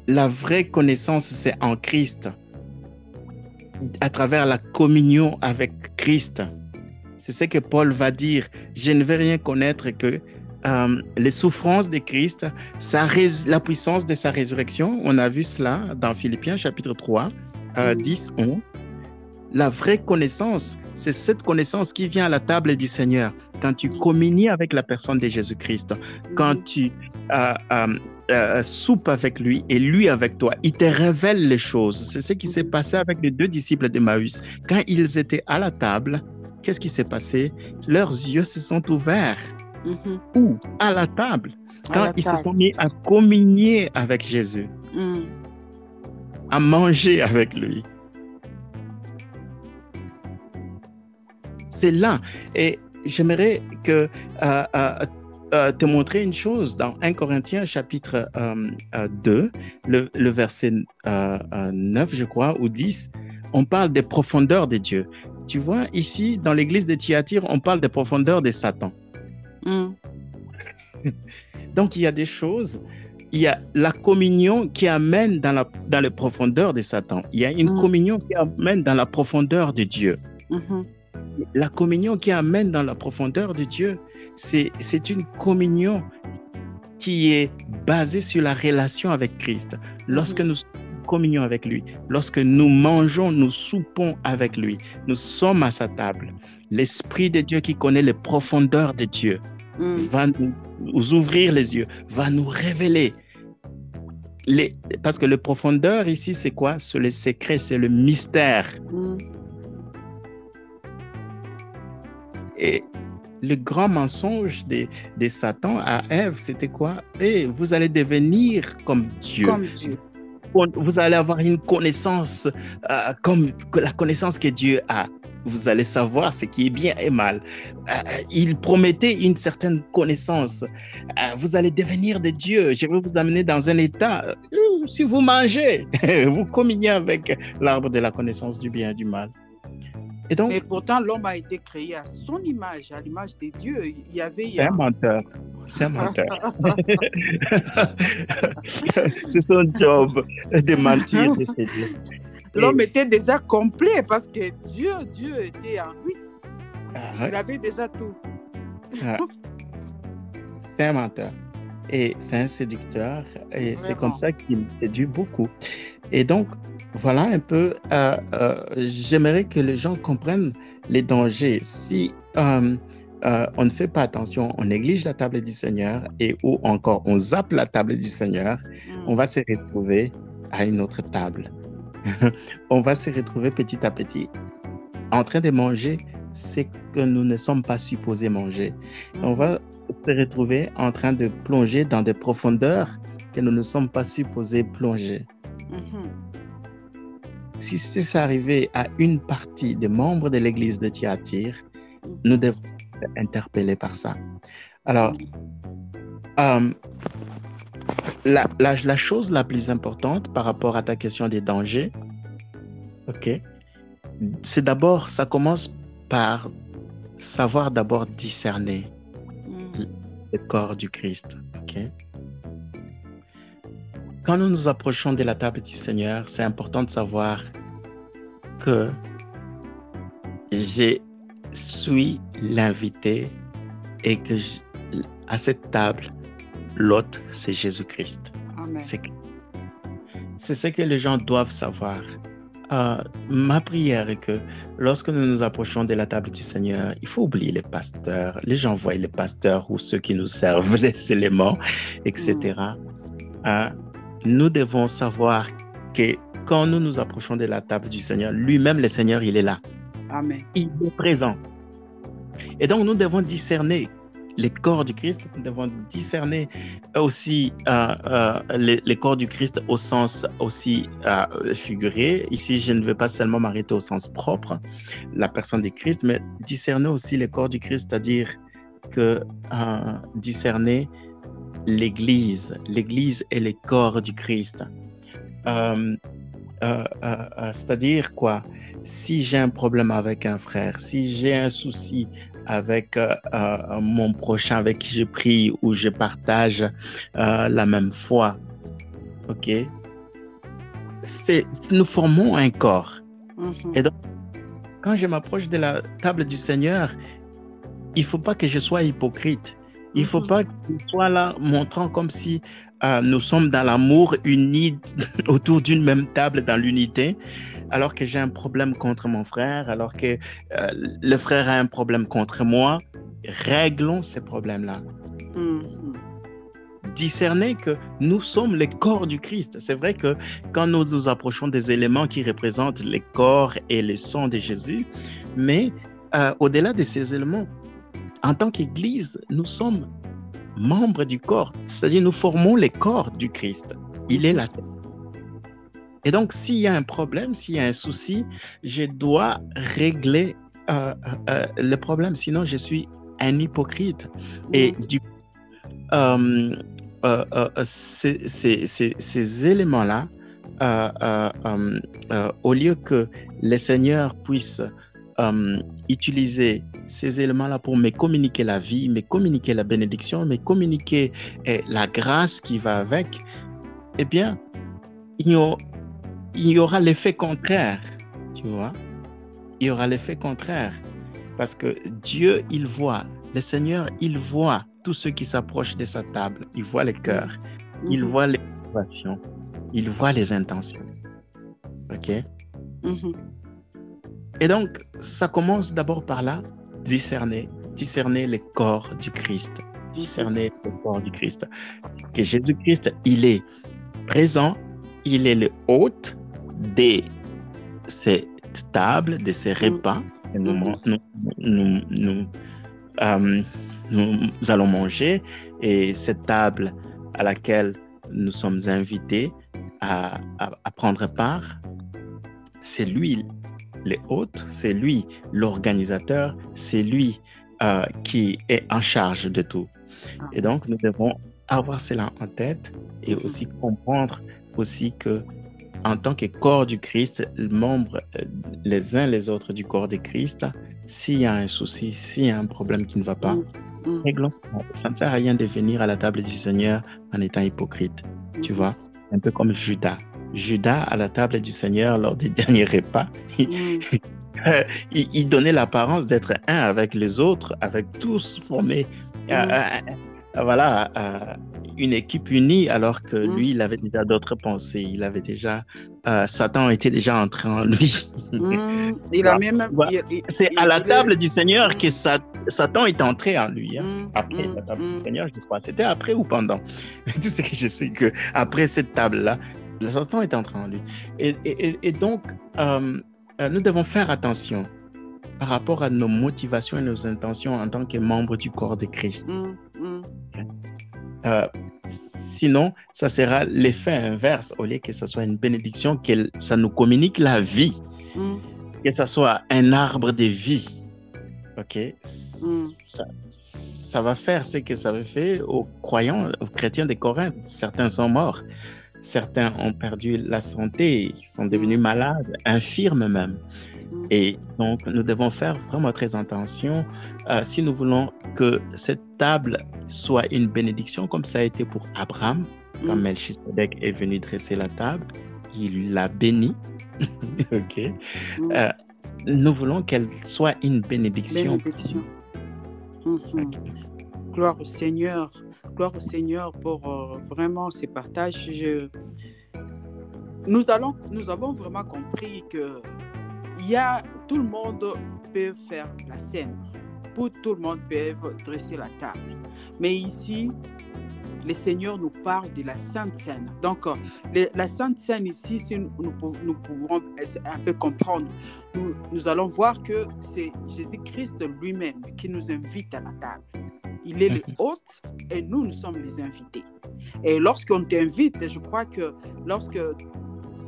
La vraie connaissance, c'est en Christ, à travers la communion avec Christ. C'est ce que Paul va dire. Je ne vais rien connaître que euh, les souffrances de Christ, sa la puissance de sa résurrection. On a vu cela dans Philippiens chapitre 3, euh, Mhm. 10, 11. La vraie connaissance, c'est cette connaissance qui vient à la table du Seigneur. Quand tu communies avec la personne de Jésus-Christ, quand tu euh, euh, euh, soupes avec lui et lui avec toi, il te révèle les choses. C'est ce qui s'est passé avec les deux disciples d'Emmaüs. Quand ils étaient à la table, qu'est-ce qui s'est passé? Leurs yeux se sont ouverts. Mhm. Où? À la table. Quand la ils se sont mis à communier avec Jésus, Mhm. À manger avec lui. C'est là. Et j'aimerais que euh, euh, euh, te montrer une chose dans 1 Corinthiens chapitre euh, euh, 2, le, le verset euh, euh, 9, je crois, ou 10, on parle des profondeurs de Dieu. Tu vois, ici, dans l'église de Thyatire, on parle des profondeurs de Satan. Mhm. Donc, il y a des choses, il y a la communion qui amène dans, la, dans les profondeurs de Satan. Il y a une Mm. communion qui amène dans la profondeur de Dieu. Mhm. La communion qui amène dans la profondeur de Dieu, c'est une communion qui est basée sur la relation avec Christ. Lorsque nous communions avec lui, lorsque nous mangeons, nous soupons avec lui, nous sommes à sa table. L'Esprit de Dieu qui connaît les profondeurs de Dieu Mhm. va nous, nous ouvrir les yeux, va nous révéler. Les, parce que le profondeur ici, c'est quoi? C'est le secret, c'est le mystère. Mhm. Et le grand mensonge de, de Satan à Ève, c'était quoi? Et vous allez devenir comme Dieu. Comme Dieu. Vous allez avoir une connaissance euh, comme la connaissance que Dieu a. Vous allez savoir ce qui est bien et mal. Euh, il promettait une certaine connaissance. Euh, vous allez devenir de Dieu. Je vais vous amener dans un état. euh, si vous mangez, vous communiez avec l'arbre de la connaissance du bien et du mal. Et donc, Mais pourtant, l'homme a été créé à son image, à l'image de Dieu. Il y avait. C'est un menteur. C'est un menteur. c'est son job de mentir. L'homme était déjà complet parce que Dieu, Dieu était en lui. Ah, Il avait déjà tout. ah. C'est un menteur. Et c'est un séducteur. Et c'est comme ça qu'il séduit beaucoup. Et donc, voilà un peu, euh, euh, j'aimerais que les gens comprennent les dangers. Si euh, on ne fait pas attention, on néglige la table du Seigneur et ou encore on zappe la table du Seigneur, Mhm. on va se retrouver à une autre table. on va se retrouver petit à petit en train de manger ce que nous ne sommes pas supposés manger. On va se retrouver en train de plonger dans des profondeurs que nous ne sommes pas supposés plonger. Mhm. Si c'est arrivé à une partie des membres de l'église de Thyatire, nous devons être interpellés par ça. Alors, euh, la, la, la, chose la plus importante par rapport à ta question des dangers, ok, c'est d'abord, ça commence par savoir d'abord discerner mm. le corps du Christ, ok. Quand nous nous approchons de la table du Seigneur, c'est important de savoir que je suis l'invité et que à cette table, l'hôte, c'est Jésus-Christ. C'est ce que les gens doivent savoir. Euh, ma prière est que lorsque nous nous approchons de la table du Seigneur, il faut oublier les pasteurs. Les gens voient les pasteurs ou ceux qui nous servent les éléments, etc. Mm. Euh, nous devons savoir que quand nous nous approchons de la table du Seigneur, lui-même, le Seigneur, il est là. Amen. Il est présent. Et donc, nous devons discerner les corps du Christ, nous devons discerner aussi euh, euh, les, corps du Christ au sens aussi euh, figuré. Ici, je ne veux pas seulement m'arrêter au sens propre, la personne du Christ, mais discerner aussi les corps du Christ, c'est-à-dire que discerner l'Église, l'Église et les corps du Christ. c'est-à-dire quoi? Si j'ai un problème avec un frère, si j'ai un souci avec euh, euh, mon prochain avec qui je prie ou je partage euh, la même foi. OK? Nous formons un corps. Mm-hmm. Et donc quand je m'approche de la table du Seigneur, il faut pas que je sois hypocrite. Il faut mm-hmm. pas que je sois là montrant comme si nous sommes dans l'amour unis autour d'une même table dans l'unité alors que j'ai un problème contre mon frère, alors que euh, le frère a un problème contre moi, réglons ces problèmes-là. Mm-hmm. Discerner que nous sommes les corps du Christ. C'est vrai que quand nous nous approchons des éléments qui représentent les corps et le sang de Jésus, mais euh, au-delà de ces éléments, en tant qu'Église, nous sommes membres du corps, c'est-à-dire nous formons les corps du Christ. Il est la tête. Et donc, s'il y a un problème, s'il y a un souci, je dois régler euh, euh, euh, le problème. Sinon, je suis un hypocrite. Et du ces, ces, éléments-là, au lieu que les seigneurs puissent utiliser ces éléments-là pour me communiquer la vie, me communiquer la bénédiction, me communiquer la grâce qui va avec, eh bien, il y a il y aura l'effet contraire, tu vois. Il y aura l'effet contraire. Parce que Dieu, il voit, le Seigneur, il voit tous ceux qui s'approchent de sa table. Il voit les cœurs, il mhm. voit les motivations, il voit les intentions. OK? Mhm. Et donc, ça commence d'abord par là, discerner, discerner les corps du Christ, discerner le corps du Christ. Que Jésus-Christ, il est présent, il est le hôte, de ces tables, de ces repas que nous, nous, nous, euh, nous, allons manger et cette table à laquelle nous sommes invités à, à, prendre part, c'est lui les hôtes, c'est lui l'organisateur, c'est lui euh, qui est en charge de tout. Ah. Et donc, nous devons avoir cela en tête et mm-hmm. aussi comprendre aussi que en tant que corps du Christ, membres euh, les uns les autres du corps de Christ, s'il y a un souci, s'il y a un problème qui ne va pas, mm, mm. Ça ne sert à rien de venir à la table du Seigneur en étant hypocrite. Tu mm. vois, un peu comme Judas. Judas à la table du Seigneur lors des derniers repas, il, donnait l'apparence d'être un avec les autres, avec tous formés. Euh, euh, voilà, une équipe unie alors que mmh. lui, il avait déjà d'autres pensées. Il avait déjà, euh, Satan était déjà entré en lui. Mmh. Il a même. C'est à la table du Seigneur que Satan est entré en lui. Hein. Mmh. Après la table du Seigneur, je crois. C'était après ou pendant? Tout ce que je sais que après cette table-là, Satan est entré en lui. Et, et, donc, euh, euh, nous devons faire attention par rapport à nos motivations et nos intentions en tant que membres du corps de Christ. Euh, sinon, ça sera l'effet inverse. Au lieu que ce soit une bénédiction, que ça nous communique la vie, mm. que ce soit un arbre de vie. OK, ça, ça, va faire ce que ça avait fait aux croyants, aux chrétiens de Corinthe. Certains sont morts, certains ont perdu la santé, sont devenus malades, infirmes même. Et donc, nous devons faire vraiment très attention euh, si nous voulons que cette table soit une bénédiction, comme ça a été pour Abraham, quand Melchizedek est venu dresser la table, il l'a béni. ok. Euh, nous voulons qu'elle soit une bénédiction. bénédiction. Mhm. Gloire au Seigneur. Gloire au Seigneur pour euh, vraiment ces partages. Je... Nous, allons, nous avons vraiment compris que il y a, tout le monde peut faire la scène. Pour tout le monde peut dresser la table. Mais ici, le Seigneur nous parle de la Sainte Seine. Donc, euh, la Sainte Seine ici, si nous, nous, pouvons un peu comprendre, nous, nous allons voir que c'est Jésus-Christ lui-même qui nous invite à la table. Il est le mhm. hôte et nous, nous sommes les invités. Et lorsqu'on t'invite, je crois que lorsque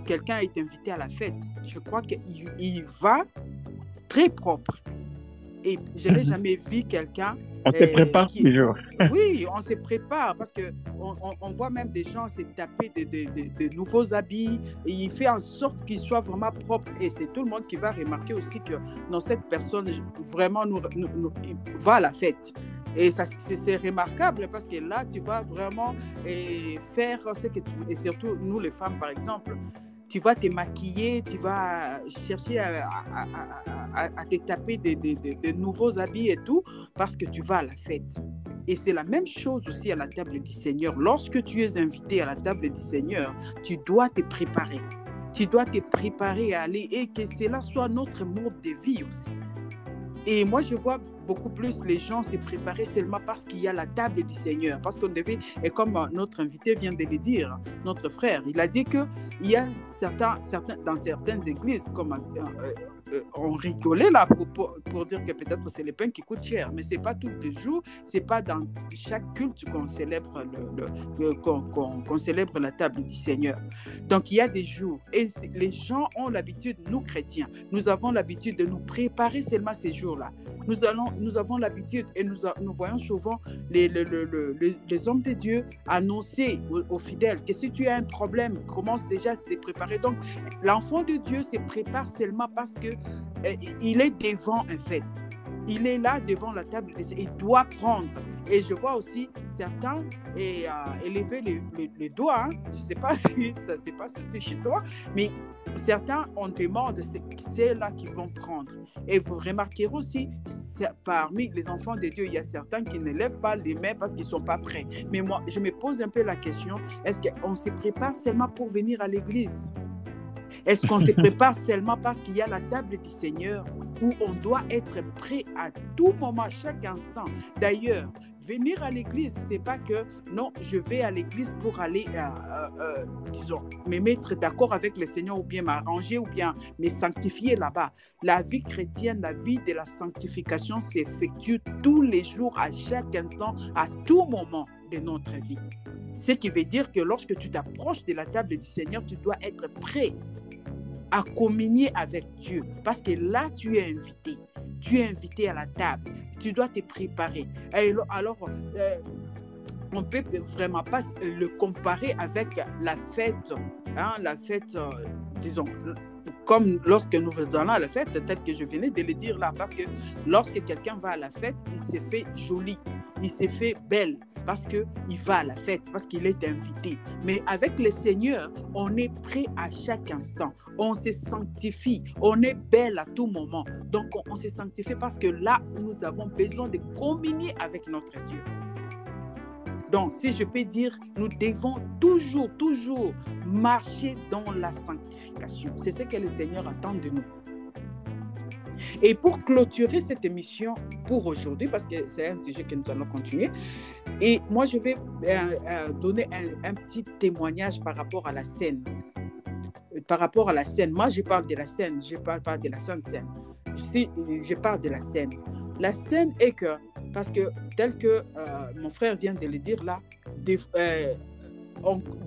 quelqu'un est invité à la fête, je crois qu'il il va très propre. Et je n'ai jamais vu quelqu'un on se prépare toujours. Oui, on se prépare parce que on, on, voit même des gens se taper de, de, de, nouveaux habits et il fait en sorte qu'ils soient vraiment propres. Et c'est tout le monde qui va remarquer aussi que dans cette personne vraiment nous, nous, va à la fête. Et ça, c'est remarquable parce que là, tu vas vraiment et faire ce que tu... Et surtout, nous, les femmes, par exemple, tu vas te maquiller, tu vas chercher à, te taper de, nouveaux habits et tout, parce que tu vas à la fête. Et c'est la même chose aussi à la table du Seigneur. Lorsque tu es invité à la table du Seigneur, tu dois te préparer. Tu dois te préparer à aller et que cela soit notre mode de vie aussi. Et moi, je vois beaucoup plus les gens se préparer seulement parce qu'il y a la table du Seigneur. Parce qu'on devait, et comme notre invité vient de le dire, notre frère, il a dit qu'il y a certains, certains, dans certaines églises, comme euh, on rigolait là pour, pour, dire que peut-être c'est les pains qui coûtent cher, mais c'est pas tous les jours, c'est pas dans chaque culte qu'on célèbre, le, qu'on, célèbre la table du Seigneur. Donc il y a des jours et les gens ont l'habitude, nous chrétiens, nous avons l'habitude de nous préparer seulement ces jours-là. Nous, allons, nous avons l'habitude et nous, nous voyons souvent les, les, les, les, hommes de Dieu annoncer aux, fidèles que si tu as un problème, commence déjà à te préparer. Donc l'enfant de Dieu se prépare seulement parce que il est devant un fait. Il est là devant la table, il doit prendre. Et je vois aussi certains et, euh, élever les, doigts. Hein. Je ne sais pas si ça se passe chez toi, mais certains, on demande, c'est là qu'ils vont prendre. Et vous remarquerez aussi, parmi les enfants de Dieu, il y a certains qui ne lèvent pas les mains parce qu'ils ne sont pas prêts. Mais moi, je me pose un peu la question, est-ce qu'on se prépare seulement pour venir à l'église? Est-ce qu'on se prépare seulement parce qu'il y a la table du Seigneur où on doit être prêt à tout moment, à chaque instant? D'ailleurs, venir à l'église, c'est pas que non, je vais à l'église pour aller, euh, euh, euh, disons, me mettre d'accord avec le Seigneur ou bien m'arranger ou bien me sanctifier là-bas. La vie chrétienne, la vie de la sanctification s'effectue tous les jours, à chaque instant, à tout moment de notre vie. Ce qui veut dire que lorsque tu t'approches de la table du Seigneur, tu dois être prêt à communier avec Dieu. Parce que là, tu es invité. Tu es invité à la table. Tu dois te préparer. alors, euh, on ne peut vraiment pas le comparer avec la fête, hein, la fête, euh, disons, comme lorsque nous faisons à la fête, tel que je venais de le dire là, parce que lorsque quelqu'un va à la fête, il s'est fait joli, il s'est fait belle, parce qu'il va à la fête, parce qu'il est invité. Mais avec le Seigneur, on est prêt à chaque instant, on se sanctifie, on est belle à tout moment. Donc on, on se sanctifie parce que là, nous avons besoin de communier avec notre Dieu. Donc, si je peux dire, nous devons toujours, toujours marcher dans la sanctification. C'est ce que le Seigneur attend de nous. Et pour clôturer cette émission pour aujourd'hui, parce que c'est un sujet que nous allons continuer, et moi je vais euh, euh, donner un, petit témoignage par rapport à la scène. Par rapport à la scène, moi je parle de la scène, je parle pas de la sainte scène. Je parle de la scène. La scène est que parce que, tel que euh, mon frère vient de le dire là, des, euh,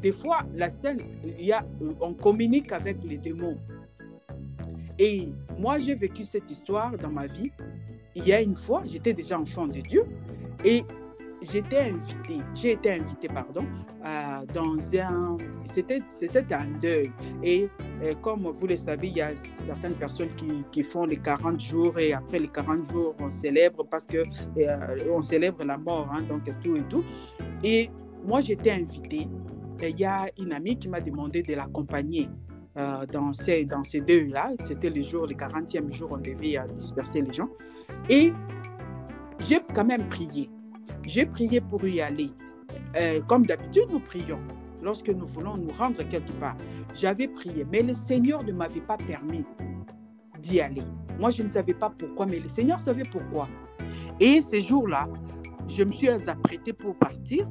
des fois, la scène, y a, euh, on communique avec les démons. Et moi, j'ai vécu cette histoire dans ma vie. il y a une fois, j'étais déjà enfant de Dieu et j'étais invité, j'ai été invité, pardon, euh, dans un, c'était, un deuil. Et euh, comme vous le savez, il y a certaines personnes qui, qui, font les 40 jours et après les 40 jours, on célèbre parce que euh, on célèbre la mort, hein, donc tout et tout. Et moi, j'étais invité. Il y a une amie qui m'a demandé de l'accompagner. dans ces, dans ces deux-là, c'était le jour, le 40e jour, on devait disperser les gens. Et j'ai quand même prié. J'ai prié pour y aller. Euh, comme d'habitude, nous prions lorsque nous voulons nous rendre quelque part. J'avais prié, mais le Seigneur ne m'avait pas permis d'y aller. Moi, je ne savais pas pourquoi, mais le Seigneur savait pourquoi. Et ces jours-là, je me suis apprêtée pour partir,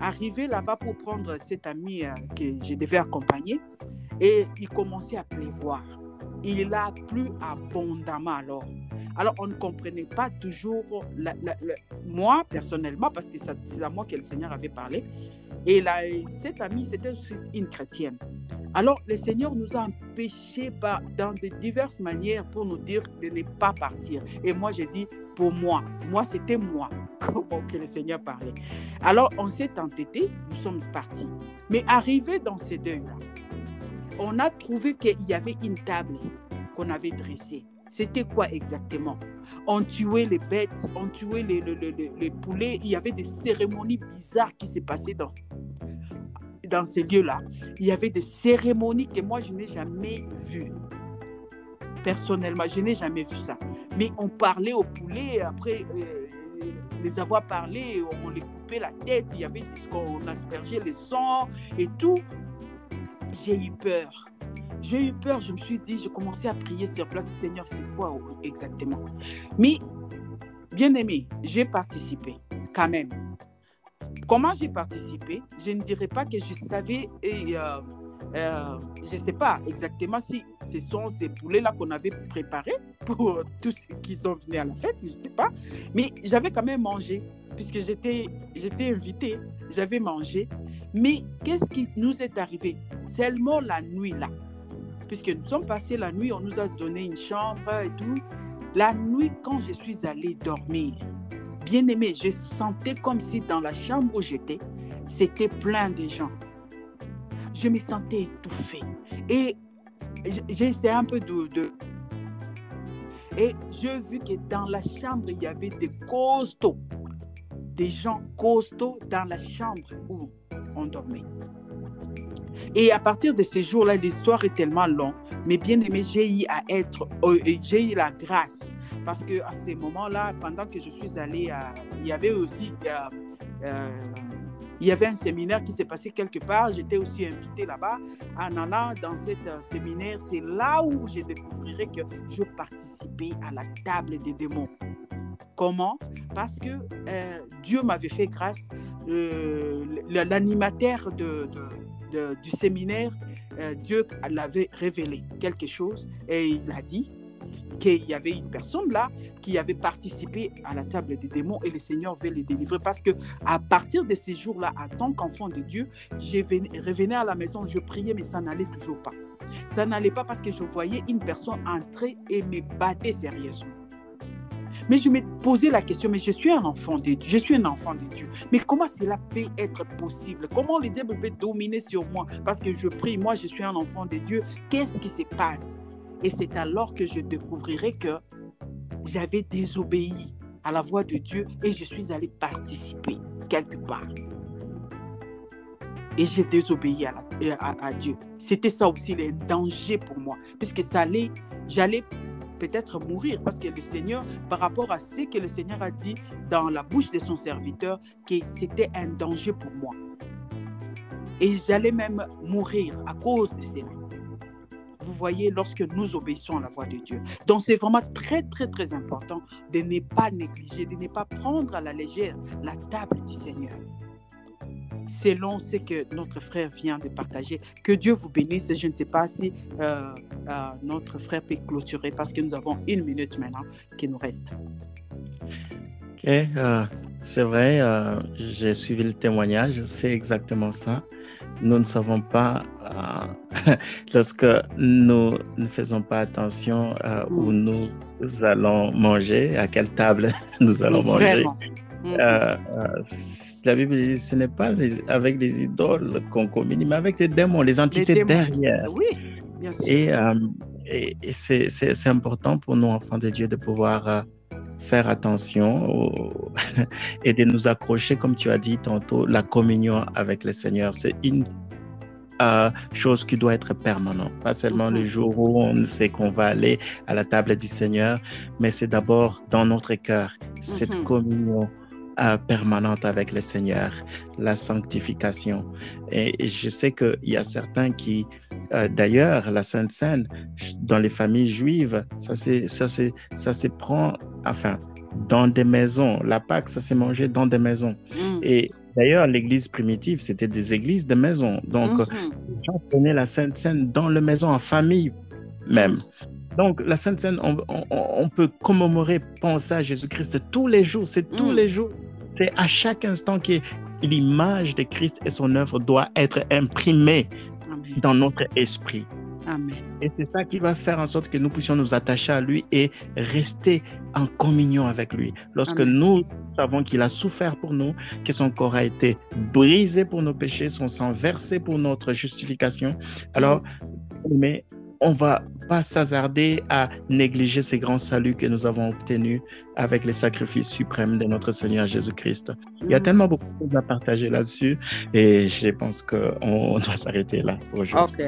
arriver là-bas pour prendre cet ami euh, que je devais accompagner, et il commençait à pleuvoir. Il a plu abondamment alors. Alors, on ne comprenait pas toujours, moi personnellement, parce que c'est à moi que le Seigneur avait parlé. Et cette amie, c'était une chrétienne. Alors, le Seigneur nous a empêchés par, dans de diverses manières pour nous dire de ne pas partir. Et moi, j'ai dit, pour moi, moi, c'était moi que le Seigneur parlait. Alors, on s'est entêté, nous sommes partis. Mais arrivé dans ces deux-là, on a trouvé qu'il y avait une table qu'on avait dressée. C'était quoi exactement? On tuait les bêtes, on tuait les, les, poulets. Il y avait des cérémonies bizarres qui se passaient dans, dans ces lieux-là. Il y avait des cérémonies que moi, je n'ai jamais vues. Personnellement, je n'ai jamais vu ça. Mais on parlait aux poulets, après euh, les avoir parlé, on les coupait la tête, il y avait ce qu'on aspergeait le sang et tout. J'ai eu peur. J'ai eu peur, je me suis dit, je commençais à prier sur place, Seigneur, c'est quoi exactement? Mais, bien aimé, j'ai participé quand même. Comment j'ai participé? Je ne dirais pas que je savais et euh, euh, je ne sais pas exactement si ce sont ces poulets-là qu'on avait préparés pour tous ceux qui sont venus à la fête, je ne sais pas. Mais j'avais quand même mangé, puisque j'étais, invitée, j'avais mangé. Mais qu'est-ce qui nous est arrivé? Seulement la nuit là puisque nous sommes passés la nuit, on nous a donné une chambre et tout. La nuit, quand je suis allée dormir, bien aimé, je sentais comme si dans la chambre où j'étais, c'était plein de gens. Je me sentais étouffée. Et essayé un peu de, de et j'ai vu que dans la chambre, il y avait des costauds, des gens costauds dans la chambre où on dormait. Et à partir de ces jours-là, l'histoire est tellement longue. Mais bien aimé, j'ai eu à être, euh, j'ai eu la grâce. Parce que à ces moments-là, pendant que je suis allée, il y avait aussi, euh, euh, il y avait un séminaire qui s'est passé quelque part. J'étais aussi invitée là-bas. En allant dans ce séminaire, c'est là où je découvrirai que je participais à la table des démons. Comment? Parce que Dieu m'avait fait grâce. L'animateur de du séminaire, euh, Dieu l'avait révélé quelque chose et il a dit qu'il y avait une personne là qui avait participé à la table des démons et le Seigneur veut les délivrer parce que à partir de ces jours-là, en tant qu'enfant de Dieu, je revenais à la maison, je priais, mais ça n'allait toujours pas. Ça n'allait pas parce que je voyais une personne entrer et me battre sérieusement. Mais je me posais la question, mais je suis un enfant de Dieu, je suis un enfant de Dieu. Mais comment cela peut être possible? Comment le diable peut dominer sur moi? Parce que je prie, moi je suis un enfant de Dieu. Qu'est-ce qui se passe? Et c'est alors que je découvrirai que j'avais désobéi à la voix de Dieu et je suis allé participer quelque part. Et j'ai désobéi à, Dieu. C'était ça aussi le danger pour moi, puisque ça allait, j'allais peut-être mourir parce que le Seigneur, par rapport à ce que le Seigneur a dit dans la bouche de son serviteur, que c'était un danger pour moi. Et j'allais même mourir à cause de cela. Vous voyez, lorsque nous obéissons à la voix de Dieu. Donc, c'est vraiment très, très, très important de ne pas négliger, de ne pas prendre à la légère la table du Seigneur selon ce que notre frère vient de partager. Que Dieu vous bénisse. Je ne sais pas si euh, euh, notre frère peut clôturer parce que nous avons une minute maintenant qui nous reste. Ok, euh, c'est vrai, j'ai suivi le témoignage, c'est exactement ça. nous ne savons pas, lorsque nous ne faisons pas attention euh, où mm. nous allons manger, à quelle table nous allons manger. Mm. Euh, la Bible dit ce n'est pas avec les idoles qu'on commune, mais avec les démons, les entités derrière. Oui, bien sûr. Et, et, et c'est important pour nous, enfants de Dieu, de pouvoir faire attention et de nous accrocher, comme tu as dit tantôt, la communion avec le Seigneur. C'est une euh, chose qui doit être permanente, pas seulement le jour où on sait qu'on va aller à la table du Seigneur, mais c'est d'abord dans notre cœur, cette mhm. communion euh, permanente avec le Seigneur, la sanctification. Et, je sais qu'il y a certains qui, euh, d'ailleurs, la Sainte Seine, dans les familles juives, ça se prend, enfin, dans des maisons. La Pâque, ça s'est mangé dans des maisons. Mm. Et d'ailleurs, l'église primitive, c'était des églises de maisons. Donc, mm-hmm. les gens prenaient la Sainte Seine dans les maisons, en famille même. Donc, la Sainte Seine, on, peut commémorer, penser à Jésus-Christ tous les jours. C'est tous mm. les jours. C'est à chaque instant que l'image de Christ et son œuvre doit être imprimée dans notre esprit. Amen. Et c'est ça qui va faire en sorte que nous puissions nous attacher à lui et rester en communion avec lui. Lorsque nous savons qu'il a souffert pour nous, que son corps a été brisé pour nos péchés, son sang versé pour notre justification, alors, mais on va pas s'hasarder à négliger ces grands saluts que nous avons obtenus avec les sacrifices suprêmes de notre Seigneur Jésus-Christ. Il y a mm. tellement beaucoup de choses à partager là-dessus et je pense qu'on doit s'arrêter là pour aujourd'hui.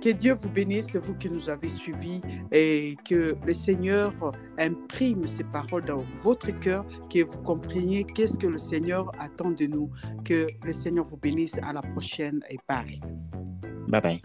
Que Dieu vous bénisse, vous qui nous avez suivis, et que le Seigneur imprime ces paroles dans votre cœur, que vous compreniez qu'est-ce que le Seigneur attend de nous. Que le Seigneur vous bénisse. À la prochaine et bye. Bye bye.